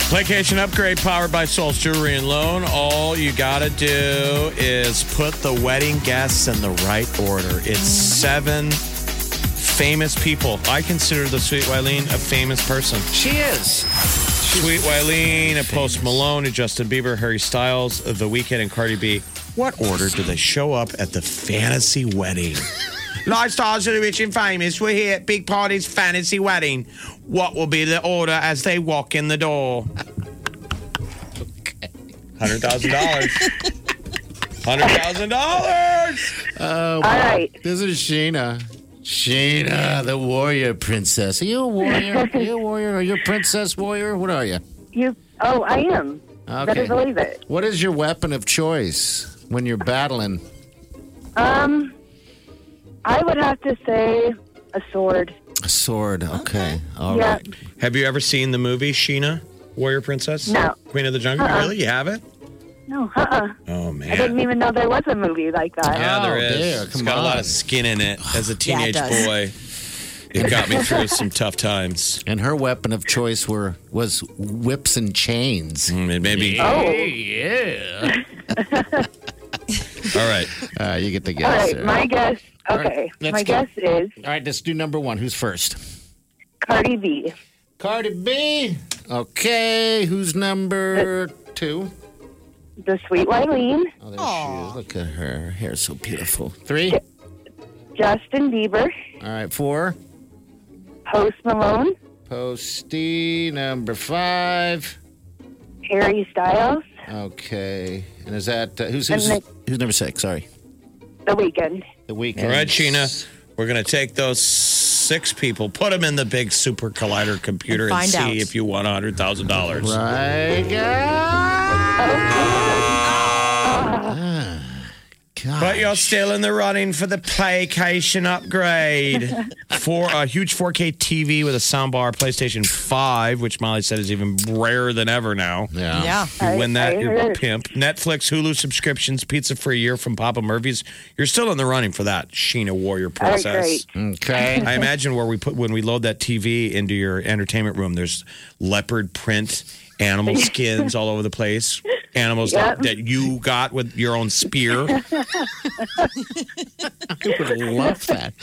Vacation upgrade powered by Sol's Jewelry and Loan. All you got to do is put the wedding guests in the right order. It's seven famous people. I consider the Sweet Wileen a famous person. She is. Sweet Wileen, a Post Malone, a Justin Bieber, Harry Styles, The Weeknd, and Cardi B. What order do they show up at the fantasy wedding? Lifestyles of the rich and famous. We're here at Big Party's fantasy wedding. What will be the order as they walk in the door? Hundred thousand dollars. Hundred thousand dollars. Oh, All right. This is Sheena. Sheena, the warrior princess. Are you a warrior? Are you a warrior? Are you a princess warrior? What are you? You. Oh, I am. Okay. Better believe it. What is your weapon of choice when you're battling? Um, I would have to say a sword. A sword. Okay. All yeah. right. Have you ever seen the movie Sheena, Warrior Princess? No. Queen of the Jungle. Uh-uh. Really? You haven't? No, uh-uh. Oh man, I didn't even know there was a movie like that. Yeah, there Oh, is. dear, it's come got a lot of skin in it. As a Yeah, it teenage boy, it got me through some tough times. And her weapon of choice were was whips and chains. Mm, it made me. Oh. yeah. All right. Uh, you get the guess. All right, there. my guess. Okay, let's my go. guess is All right, let's do number one. Who's first? Cardi B. Cardi B. Okay, who's number two? The Sweet Wileen. Oh, there she is. Look at her. Her hair's so beautiful. Three. Justin Bieber. All right, four. Post Malone. Posty, number five. Harry Styles. Okay. And is that, uh, who's, who's, Nick- who's number six? Sorry. The Weeknd. The Weeknd. All right, Sheena. We're going to take those six people, put them in the big super collider computer, and, And see out. if you won $100,000. Right, guys. But you're still in the running for the Playcation upgrade. for a huge 4K TV with a soundbar, PlayStation 5, which Molly said is even rarer than ever now. Yeah. Yeah. You win that, I you're a pimp. Netflix, Hulu subscriptions, pizza for a year from Papa Murphy's. You're still in the running for that, Sheena Warrior process. Princess. Okay. I imagine where we put when we load that TV into your entertainment room, there's leopard print, animal skins all over the place. Animals that, Yep. that you got with your own spear. I would love that.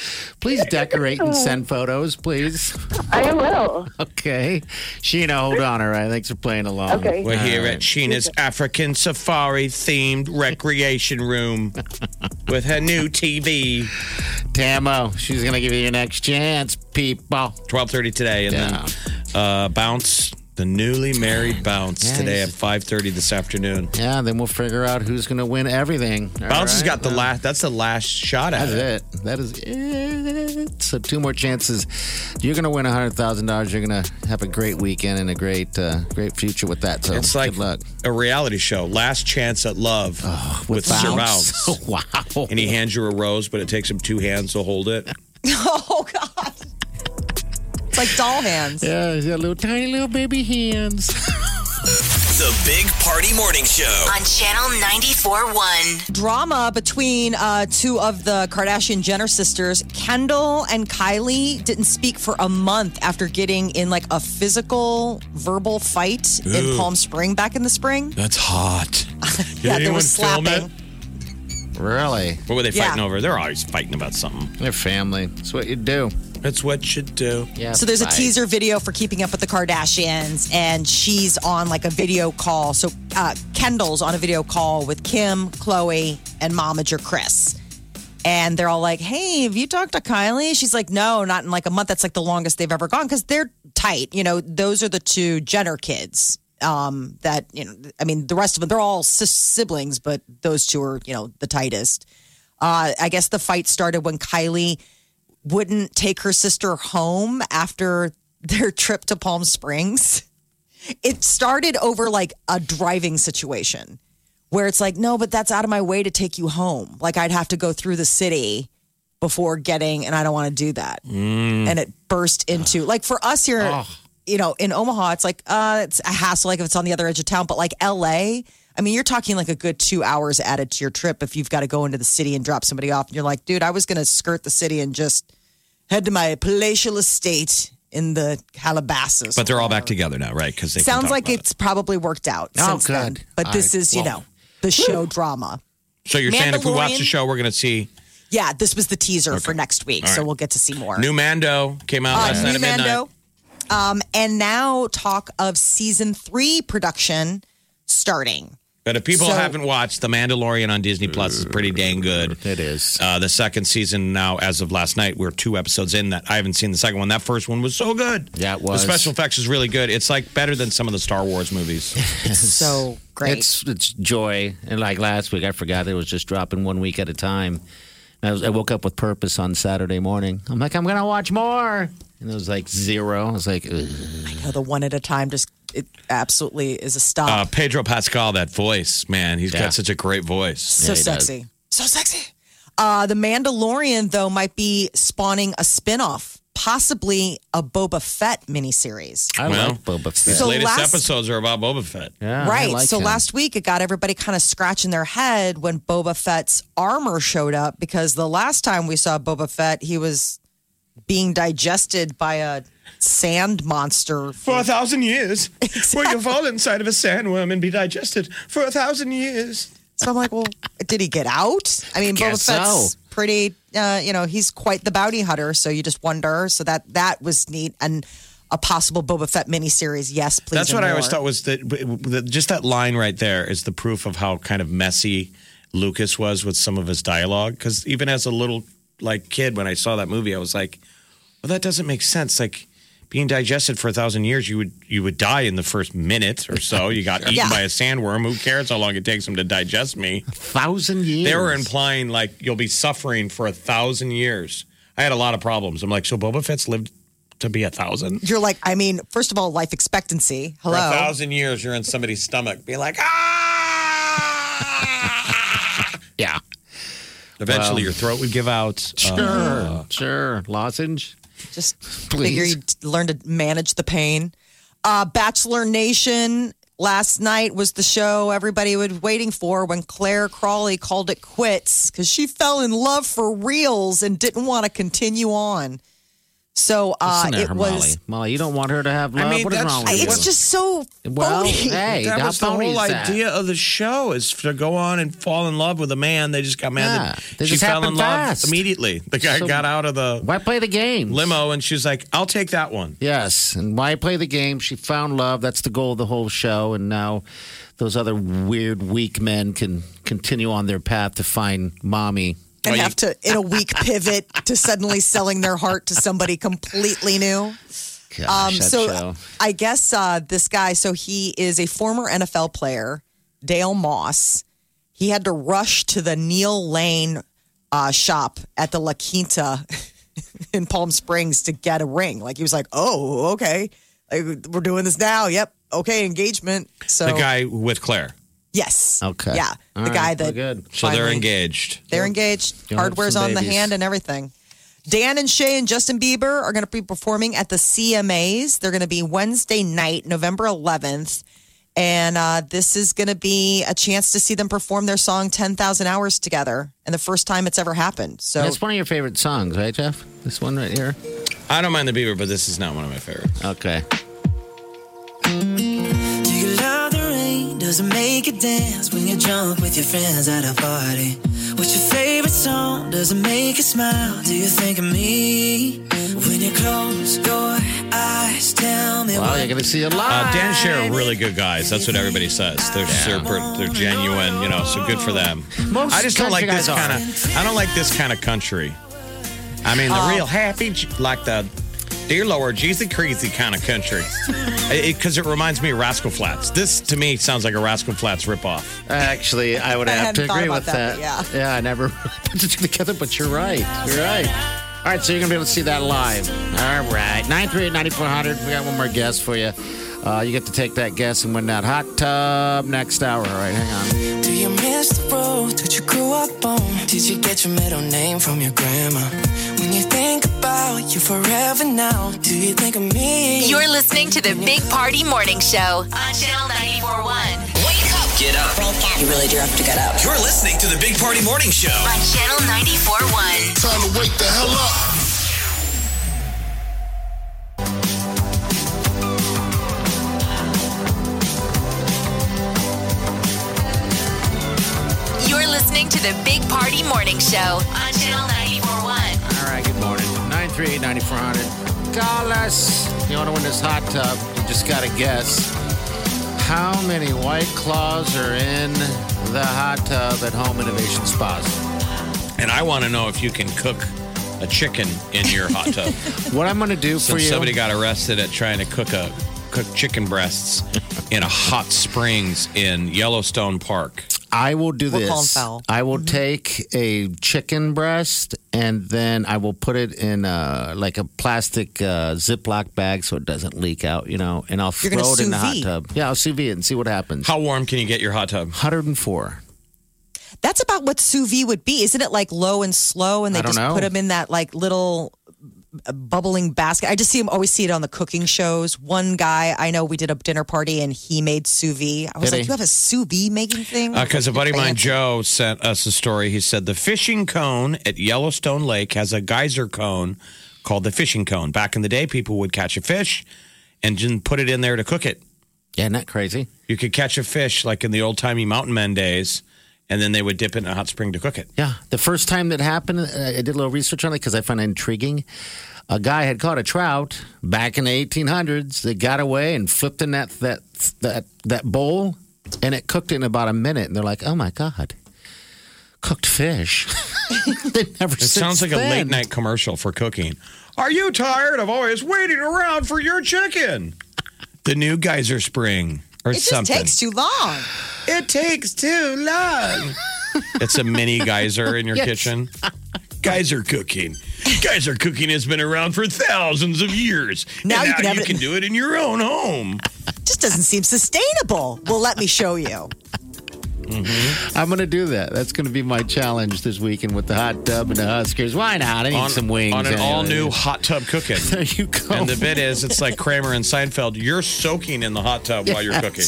Please decorate and send photos, please. I will. Okay. Sheena, hold on, all right? Thanks for playing along. Okay. We're here All at right. Sheena's African Safari themed recreation room with her new TV. Camo, she's going to give you your next chance, people. Twelve thirty today, and Yeah. then uh, bounce the newly married bounce Yeah, today at five thirty this afternoon. Yeah, then we'll figure out who's going to win everything. All Bounce has got the last. That's the last shot at That's it. it. That is it. So two more chances. You're going to win hundred thousand dollars. You're going to have a great weekend and a great, uh, great future with that. So It's like good luck. a reality show. Last chance at love oh, with, Sir Bounce. wow. And he hands you a rose, but it takes him two hands to hold it. Oh God. It's like doll hands. Yeah, he's got little tiny little baby hands. The Big Party Morning Show. On Channel 94.1. Drama between uh, two of the Kardashian Jenner sisters, Kendall and Kylie, didn't speak for a month after getting in like a physical, verbal fight in Ooh. Palm Spring back in the spring. That's hot. Yeah, there anyone was film slapping. really? What were they Yeah. fighting over? They're always fighting about something. They're family. That's what you do. That's what you do. Yeah. So there's a bye. teaser video for Keeping Up with the Kardashians, and she's on like a video call. So uh, Kendall's on a video call with Kim, Khloé, and Momager Kris. And they're all like, "Hey, have you talked to Kylie?" She's like, "No, not in like a month. That's like the longest they've ever gone because they're tight. You know, those are the two Jenner kids. Um, that you know, I mean, the rest of them, they're all sis- siblings, but those two are you know the tightest. Uh, I guess the fight started when Kylie wouldn't take her sister home after their trip to Palm Springs. It started over like a driving situation where it's like, no, but that's out of my way to take you home. Like I'd have to go through the city before getting, and I don't want to do that. And it burst into like for us here, you know, in Omaha, it's like uh, it's a hassle. Like if it's on the other edge of town, but like L.A. I mean, you're talking like a good two hours added to your trip if you've got to go into the city and drop somebody off. And you're like, dude, I was going to skirt the city and just head to my palatial estate in the Calabasas. But they're all back together now, right? Because Sounds like it's probably worked out Oh, since then. good. But this I- is, you well- know, the show drama. So you're saying if we watch the show, we're going to see Yeah, this was the teaser for next week, All so we'll get to see more. new Mando came out Uh, last night new at midnight. Mando. Um, and now talk of season three production starting. But if people So- haven't watched The Mandalorian on Disney Plus, is pretty dang good. It is. Uh, the second season now, as of last night, we're two episodes in. That I haven't seen the second one. That first one was so good. Yeah, it was. The special effects is really good. It's like better than some of the Star Wars movies. it's So great. It's it's joy, and like last week, I forgot it was just dropping one week at a time. I, was, I woke up with purpose on Saturday morning. I'm like, I'm gonna watch more, and it was like zero. I was like, Ugh. You know, the one at a time just it absolutely is a stop. Uh, Pedro Pascal, that voice, man, he's Yeah. got such a great voice. so he does. sexy. So sexy. Uh, the Mandalorian, though, might be spawning a spin-off, possibly a Boba Fett miniseries. I Well, like Boba Fett. These So latest last- episodes are about Boba Fett. yeah, I right. like so him. last week it got everybody kind of scratching their head when Boba Fett's armor showed up because the last time we saw Boba Fett, he was being digested by a sand monster. For a thousand years, where you fall inside of a sandworm and be digested for a thousand years. So I'm like, well, did he get out? I mean, Boba Fett's so. pretty, uh, you know, he's quite the bounty hunter. So you just wonder. So that that was neat and a possible Boba Fett miniseries. Yes, please. That's and what I always thought was that that- just that line right there is the proof of how kind of messy Lucas was with some of his dialogue. Because even as a little like kid, when I saw that movie, I was like, "Well, that doesn't make sense." Like being digested for a thousand years, you would you would die in the first minute or so. You got eaten Yeah. by a sandworm. Who cares how long it takes them to digest me? A thousand years. They were implying like you'll be suffering for a thousand years. I had a lot of problems. I'm like, so Boba Fett's lived to be a thousand. You're like, I mean, first of all, life expectancy. For a Hello. thousand years, you're in somebody's stomach. Be like, ah! yeah, Eventually, Well. your throat would give out. sure, Uh, sure. Lozenge. Just Please. figure you learn to manage the pain. Uh, Bachelor Nation last night was the show everybody was waiting for when Clare Crawley called it quits because she fell in love for reals and didn't want to continue on. So uh, Listen to it her, was. Molly. Molly, you don't want her to have love. I mean, what is that's- wrong with you? It's just so well, phony. hey, that how was the phony whole is that? idea of the show is to go on and fall in love with a man. They just got mad Yeah, that they she just fell in happened love fast. immediately. The guy So- got out of the Why play the game? limo and she's like, "I'll take that one." Yes, and why play the game? She found love. That's the goal of the whole show. And now those other weird, weak men can continue on their path to find mommy. And Well, you- have to in a week pivot to suddenly selling their heart to somebody completely new. Gosh, Um, so show. I guess uh, this guy, so he is a former NFL player, Dale Moss. He had to rush to the Neil Lane uh, shop at the La Quinta in Palm Springs to get a ring. Like he was like, "Oh, okay, like, we're doing this now. Yep, okay, engagement." So The guy with Clare. Yes, Okay. yeah, All the right, guy well, that good. So they're engaged. they're engaged. You'll Hardware's some on the hand and everything. Dan and Shay and Justin Bieber are going to be performing at the CMAs. They're going to be Wednesday night, November 11th. And uh, this is going to be a chance to see them perform their song 10,000 Hours together. And the first time it's ever happened. So That's one of your favorite songs, right, Jeff? This one right here. I don't mind the Bieber, but this is not one of my favorites. Okay. Does it make you dance when you're drunk with your friends at a party? What's your favorite song? Does it make you smile? Do you think of me? When you close your eyes, tell me Wow, what you're going to see a lot. Uh, Dan Shay are really good guys. That's what everybody says. They're super, they're genuine, you know. So good for them. Most I just don't like country this kind of. I don't like this kind of country. I mean, the Oh. real happy, like the dear Lord, Jesus crazy kind of country. Because it, reminds me of Rascal Flatts. This to me sounds like a Rascal Flatts ripoff. Actually, I would I have to agree with that, that. but yeah. I never put the two together, but you're right. You're right. All right, so you're going to be able to see that live. All right. 938 9400. We got one more guess for you. Uh, you get to take that guess and win that hot tub next hour. All right, hang on. Do you miss the road that you grew up on? Did you get your middle name from your grandma? When you think about you forever now, do you think of me? You're listening to the Big Party Morning Show on Channel 941. Wake up. Get up. You really do have to get up. You're listening to the Big Party Morning Show. On Channel 941. Time to wake the hell up. You're listening to the Big Party Morning Show on Channel 941. All right, good morning. 938 9400. Call us. You want to win this hot tub? You just got to guess. How many white claws are in the hot tub at Home Innovation Spas? And I want to know if you can cook a chicken in your hot tub. What I'm going to do for you. somebody got arrested at trying to cook a cook chicken breasts in a hot springs in Yellowstone Park. I will do We're this. calling foul. I will take a chicken breast and then I will put it in uh, like a plastic uh, Ziploc bag so it doesn't leak out, you know, and I'll You're throw it in the hot tub. Yeah, I'll sous vide it and see what happens. How warm can you get your hot tub? 104. That's about what sous vide would be, isn't it? Like low and slow, and they just know. put them in that like little uh, bubbling basket. I just see him always see it on the cooking shows. One guy I know, we did a dinner party and he made sous vide. I was Did like, he? you have a sous vide making thing? Because Uh, a buddy of mine, Joe, sent us a story. He said the fishing cone at Yellowstone Lake has a geyser cone called the fishing cone. Back in the day, people would catch a fish and just put it in there to cook it. Yeah, isn't that crazy? You could catch a fish like in the old timey mountain men days, and then they would dip it in a hot spring to cook it. Yeah. The first time that happened, uh, I did a little research on it because I found it intriguing. A guy had caught a trout back in the 1800s. They got away and flipped in that that that that bowl, and it cooked in about a minute. And they're like, "Oh my god, cooked fish!" they never. It sounds like a late night commercial for cooking. Are you tired of always waiting around for your chicken? The new geyser spring or it just something. takes too long. It takes too long. it's a mini geyser in your Yes. kitchen. Geyser cooking. Geyser cooking has been around for thousands of years. Now and you now can have you it- can do it in your own home. Just doesn't seem sustainable. Well, let me show you. Mm-hmm. I'm going to do that. That's going to be my challenge this weekend with the hot tub and the Huskers. Why not? I need on, some wings. on an anyway. all new hot tub cooking. There you go. And the bit is, it's like Kramer and Seinfeld. You're soaking in the hot tub while you're cooking.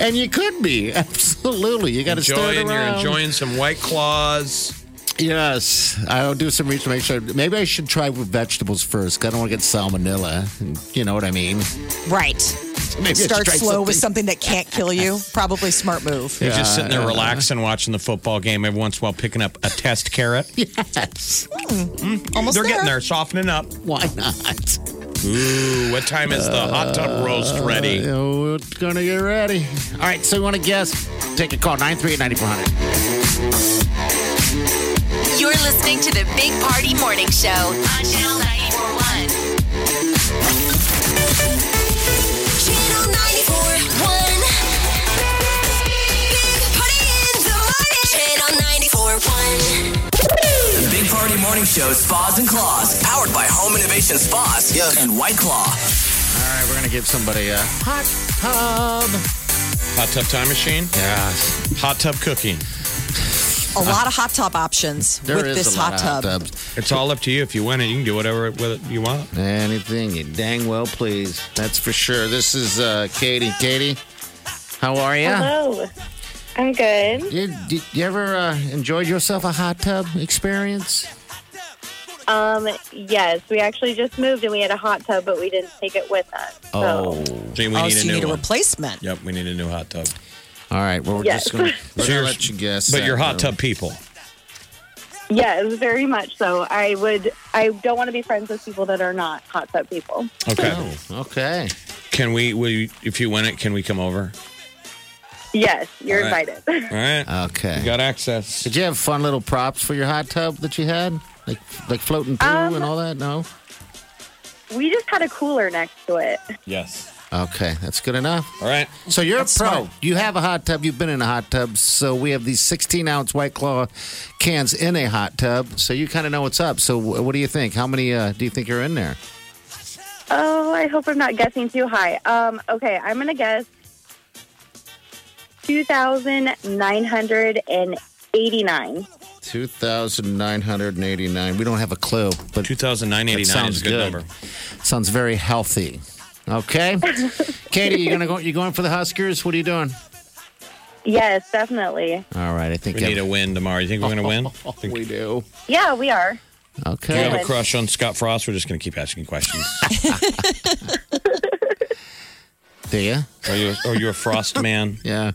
And you could be. Absolutely. You got to stir it Enjoying, you're around. enjoying some white claws. Yes. I'll do some research to make sure. Maybe I should try with vegetables first. 'cause I don't want to get salmonella. You know what I mean? Right. Maybe Start try slow with something- something that can't kill you. Probably smart move. You're just sitting there Yeah. relaxing, watching the football game every once in a while, picking up a test carrot. Yes. Almost They're there. getting there, softening up. Why not? Ooh, what time is the hot tub roast ready? Uh, we're going to get ready. All right. So you want to guess? Take a call 938 9400. You're listening to the Big Party Morning Show on Channel 941. The Big Party Morning Show, Spas and Claws, powered by Home Innovation Spas and White Claw. All right. We're going to give somebody a hot tub. Hot tub time machine? Yes. Hot tub cooking. A lot of hot tub options There with is this a lot hot of hot tub. tubs. It's all up to you. If you win it, you can do whatever with it you want. Anything you dang well please. That's for sure. This is uh, Katie. Katie, how are you? Hello. I'm good. You, did you ever uh, enjoyed yourself a hot tub experience? Um, yes, we actually just moved and we had a hot tub, but we didn't take it with us. Oh, See, we oh, need so a you new need a one. replacement. Yep, we need a new hot tub. All right. Well, we're Yes. just going to you're- let you guess. But that, you're hot though. tub people. Yes, very much so. I would. I don't want to be friends with people that are not hot tub people. Okay. Oh, okay. Can we, will you, if you win it, can we come over? Yes, you're All right. invited. All right. Okay. You got access. Did you have fun little props for your hot tub that you had? Like like floating poo Um, and all that? No? we just had a cooler next to it. Yes. Okay, that's good enough. All right. So you're That's a pro. smart. You have a hot tub. You've been in a hot tub. So we have these 16 ounce White Claw cans in a hot tub. So you kind of know what's up. So wh- what do you think? How many uh, do you think are in there? Oh, I hope I'm not guessing too high. Um, okay, I'm gonna guess two thousand nine hundred and eighty-nine. 2,989. We don't have a clue, but 2,989 sounds is a good, good. number. sounds very healthy. Okay, Katie, you gonna go? You going for the Huskers? What are you doing? Yes, definitely. All right, I think We need a win tomorrow. You think we're going to win? Think- we do. Yeah, we are. Okay. Do you have a crush on Scott Frost? We're just going to keep asking questions. Do you? Are you are you a Frost man? Yeah.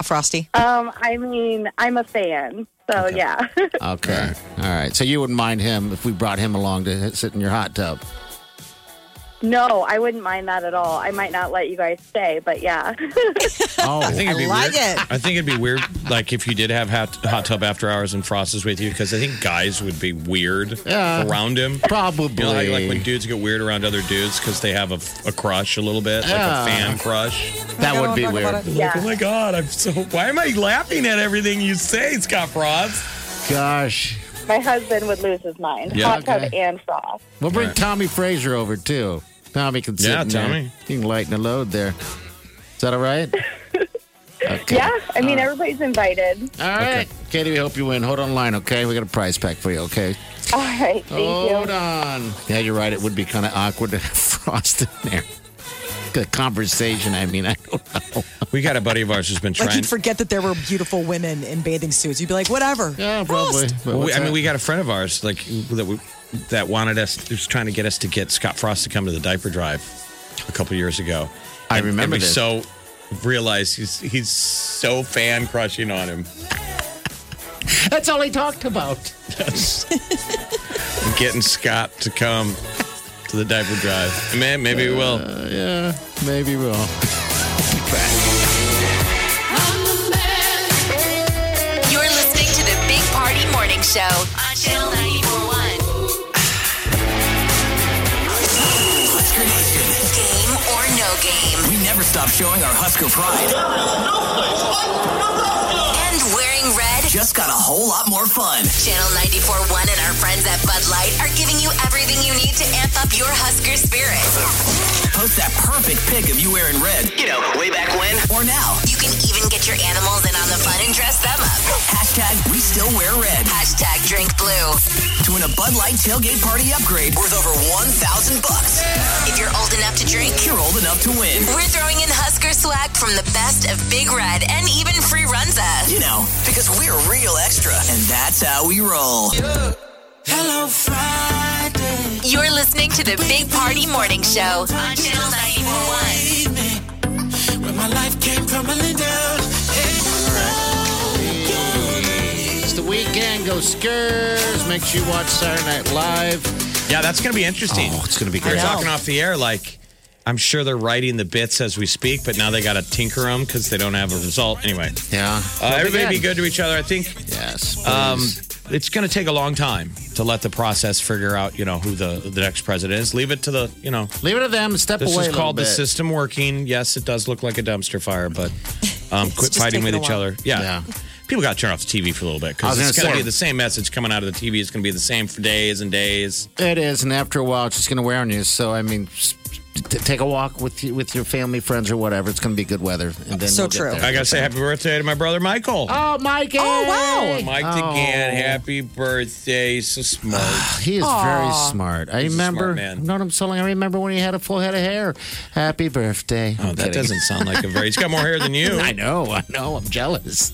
A frosty. Um, I mean, I'm a fan, so yeah. Okay. All right. So you wouldn't mind him if we brought him along to sit in your hot tub? No, I wouldn't mind that at all. I might not let you guys stay, but yeah. Oh, I think it'd be I like weird. it. I think it'd be weird, like if you did have hot, hot tub after hours and Frost is with you, because I think guys would be weird Yeah. around him. probably. You know, like, like when dudes get weird around other dudes because they have a, a crush a little bit, like a fan crush. that would be weird. about. Yeah. Like, oh my oh, god, I'm so. Why am I laughing at everything you say, Scott Frost? Gosh. My husband would lose his mind. Yeah. Hot tub Okay. and frost. We'll bring Right. Tommy Frazier over too. Tommy can sit Yeah, in there. Tommy. He can lighten the load there. Is that all right? Okay. Yeah, I mean, everybody's invited. All right. Katie, we hope you win. Hold on line, okay? We got a prize pack for you, okay? All right, thank Hold you. on. Yeah, you're right. It would be kind of awkward to have Frost in there. The conversation. I mean, I don't know. We got a buddy of ours who's been trying. Like you'd forget that there were beautiful women in bathing suits. You'd be like, whatever. Yeah, probably. Well, we, I mean, we got a friend of ours like that we, that wanted us was trying to get us to get Scott Frost to come to the diaper drive a couple years ago. I And- remember and we this. so realized he's he's so fan crushing on him. That's all he talked about. Getting Scott to come to the diaper drive. Man, maybe we will. Uh, yeah, maybe we'll. You're listening to the Big Party Morning Show stop showing our Husker pride. And wearing red. Just got a whole lot more fun. Channel 941 and our friends at Bud Light are giving you everything you need to amp up your Husker spirit. Post that perfect pic of you wearing red. You know, way back when. Or now. You can even get your animals in on the fun and dress them up. Hashtag we still wear red. Hashtag drink blue. To win a Bud Light tailgate party upgrade worth over 1,000 bucks. If you're old enough to drink, You're old enough to win. we're throwing in Husker swag from the best of Big Red and even free Runza. You know, because we're real extra. And that's how we roll. Hello, Friday. You're listening to the Big Party Morning Show on Channel 941. When my life came crumbling down. It's the weekend. Go Skurs. Make sure you watch Saturday Night Live. Yeah, that's going to be interesting. Oh, it's going to be We were great. talking off the air, like I'm sure they're writing the bits as we speak, but now they got to tinker them because they don't have a result. Anyway, Yeah. uh, everybody be good to each other. I think Yes. um, it's going to take a long time to let the process figure out, you know, who the the next president is. Leave it to the, you know, Leave it to them. Step this away. is a called the system working. Yes, it does look like a dumpster fire, but um, quit fighting with each other. Yeah. Yeah. People got to turn off the TV for a little bit because it's gonna going to say- be the same message coming out of the TV. It's going to be the same for days and days. It is, and after a while, it's just going to wear on you. So, I mean, s- t- take a walk with you, with your family, friends, or whatever. It's going to be good weather, and then So we'll get true. there. I got to say happy birthday to my brother Michael. Oh, Mikey! Oh, wow. Mike Oh. DeGan, happy birthday. He's so smart. Ah, he is very smart. I He's a remember. smart man. I've known him so long. I remember when he had a full head of hair. Happy birthday! Oh, I'm that kidding. doesn't sound like a very. He's got more hair than you. I know. I know. I'm jealous.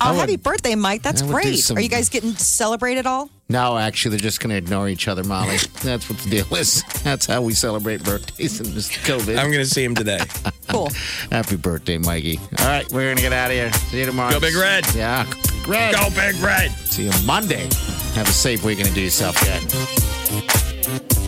Oh, happy birthday, Mike. That's I would do great. some- Are you guys getting to celebrate at all? No, actually, they're just going to ignore each other, Molly. That's what the deal is. That's how we celebrate birthdays in this COVID. I'm going to see him today. Cool. Happy birthday, Mikey. All right, we're going to get out of here. See you tomorrow. Go Big Red. Yeah. Big Red. Go Big Red. See you Monday. Have a safe weekend and do yourself good.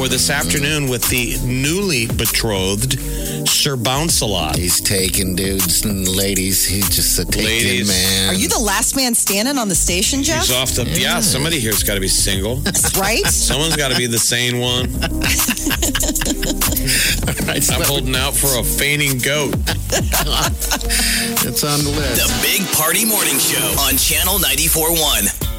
Or this afternoon with the newly betrothed Sir Bounce a Lot. He's taking dudes and ladies. He's just a taking Ladies. man. Are you the last man standing on the station, Jeff? He's off the. Yeah, somebody here's got to be single. right? Someone's got to be the sane one. I'm holding out for a fainting goat. it's on the list. The Big Party Morning Show on Channel 94.1.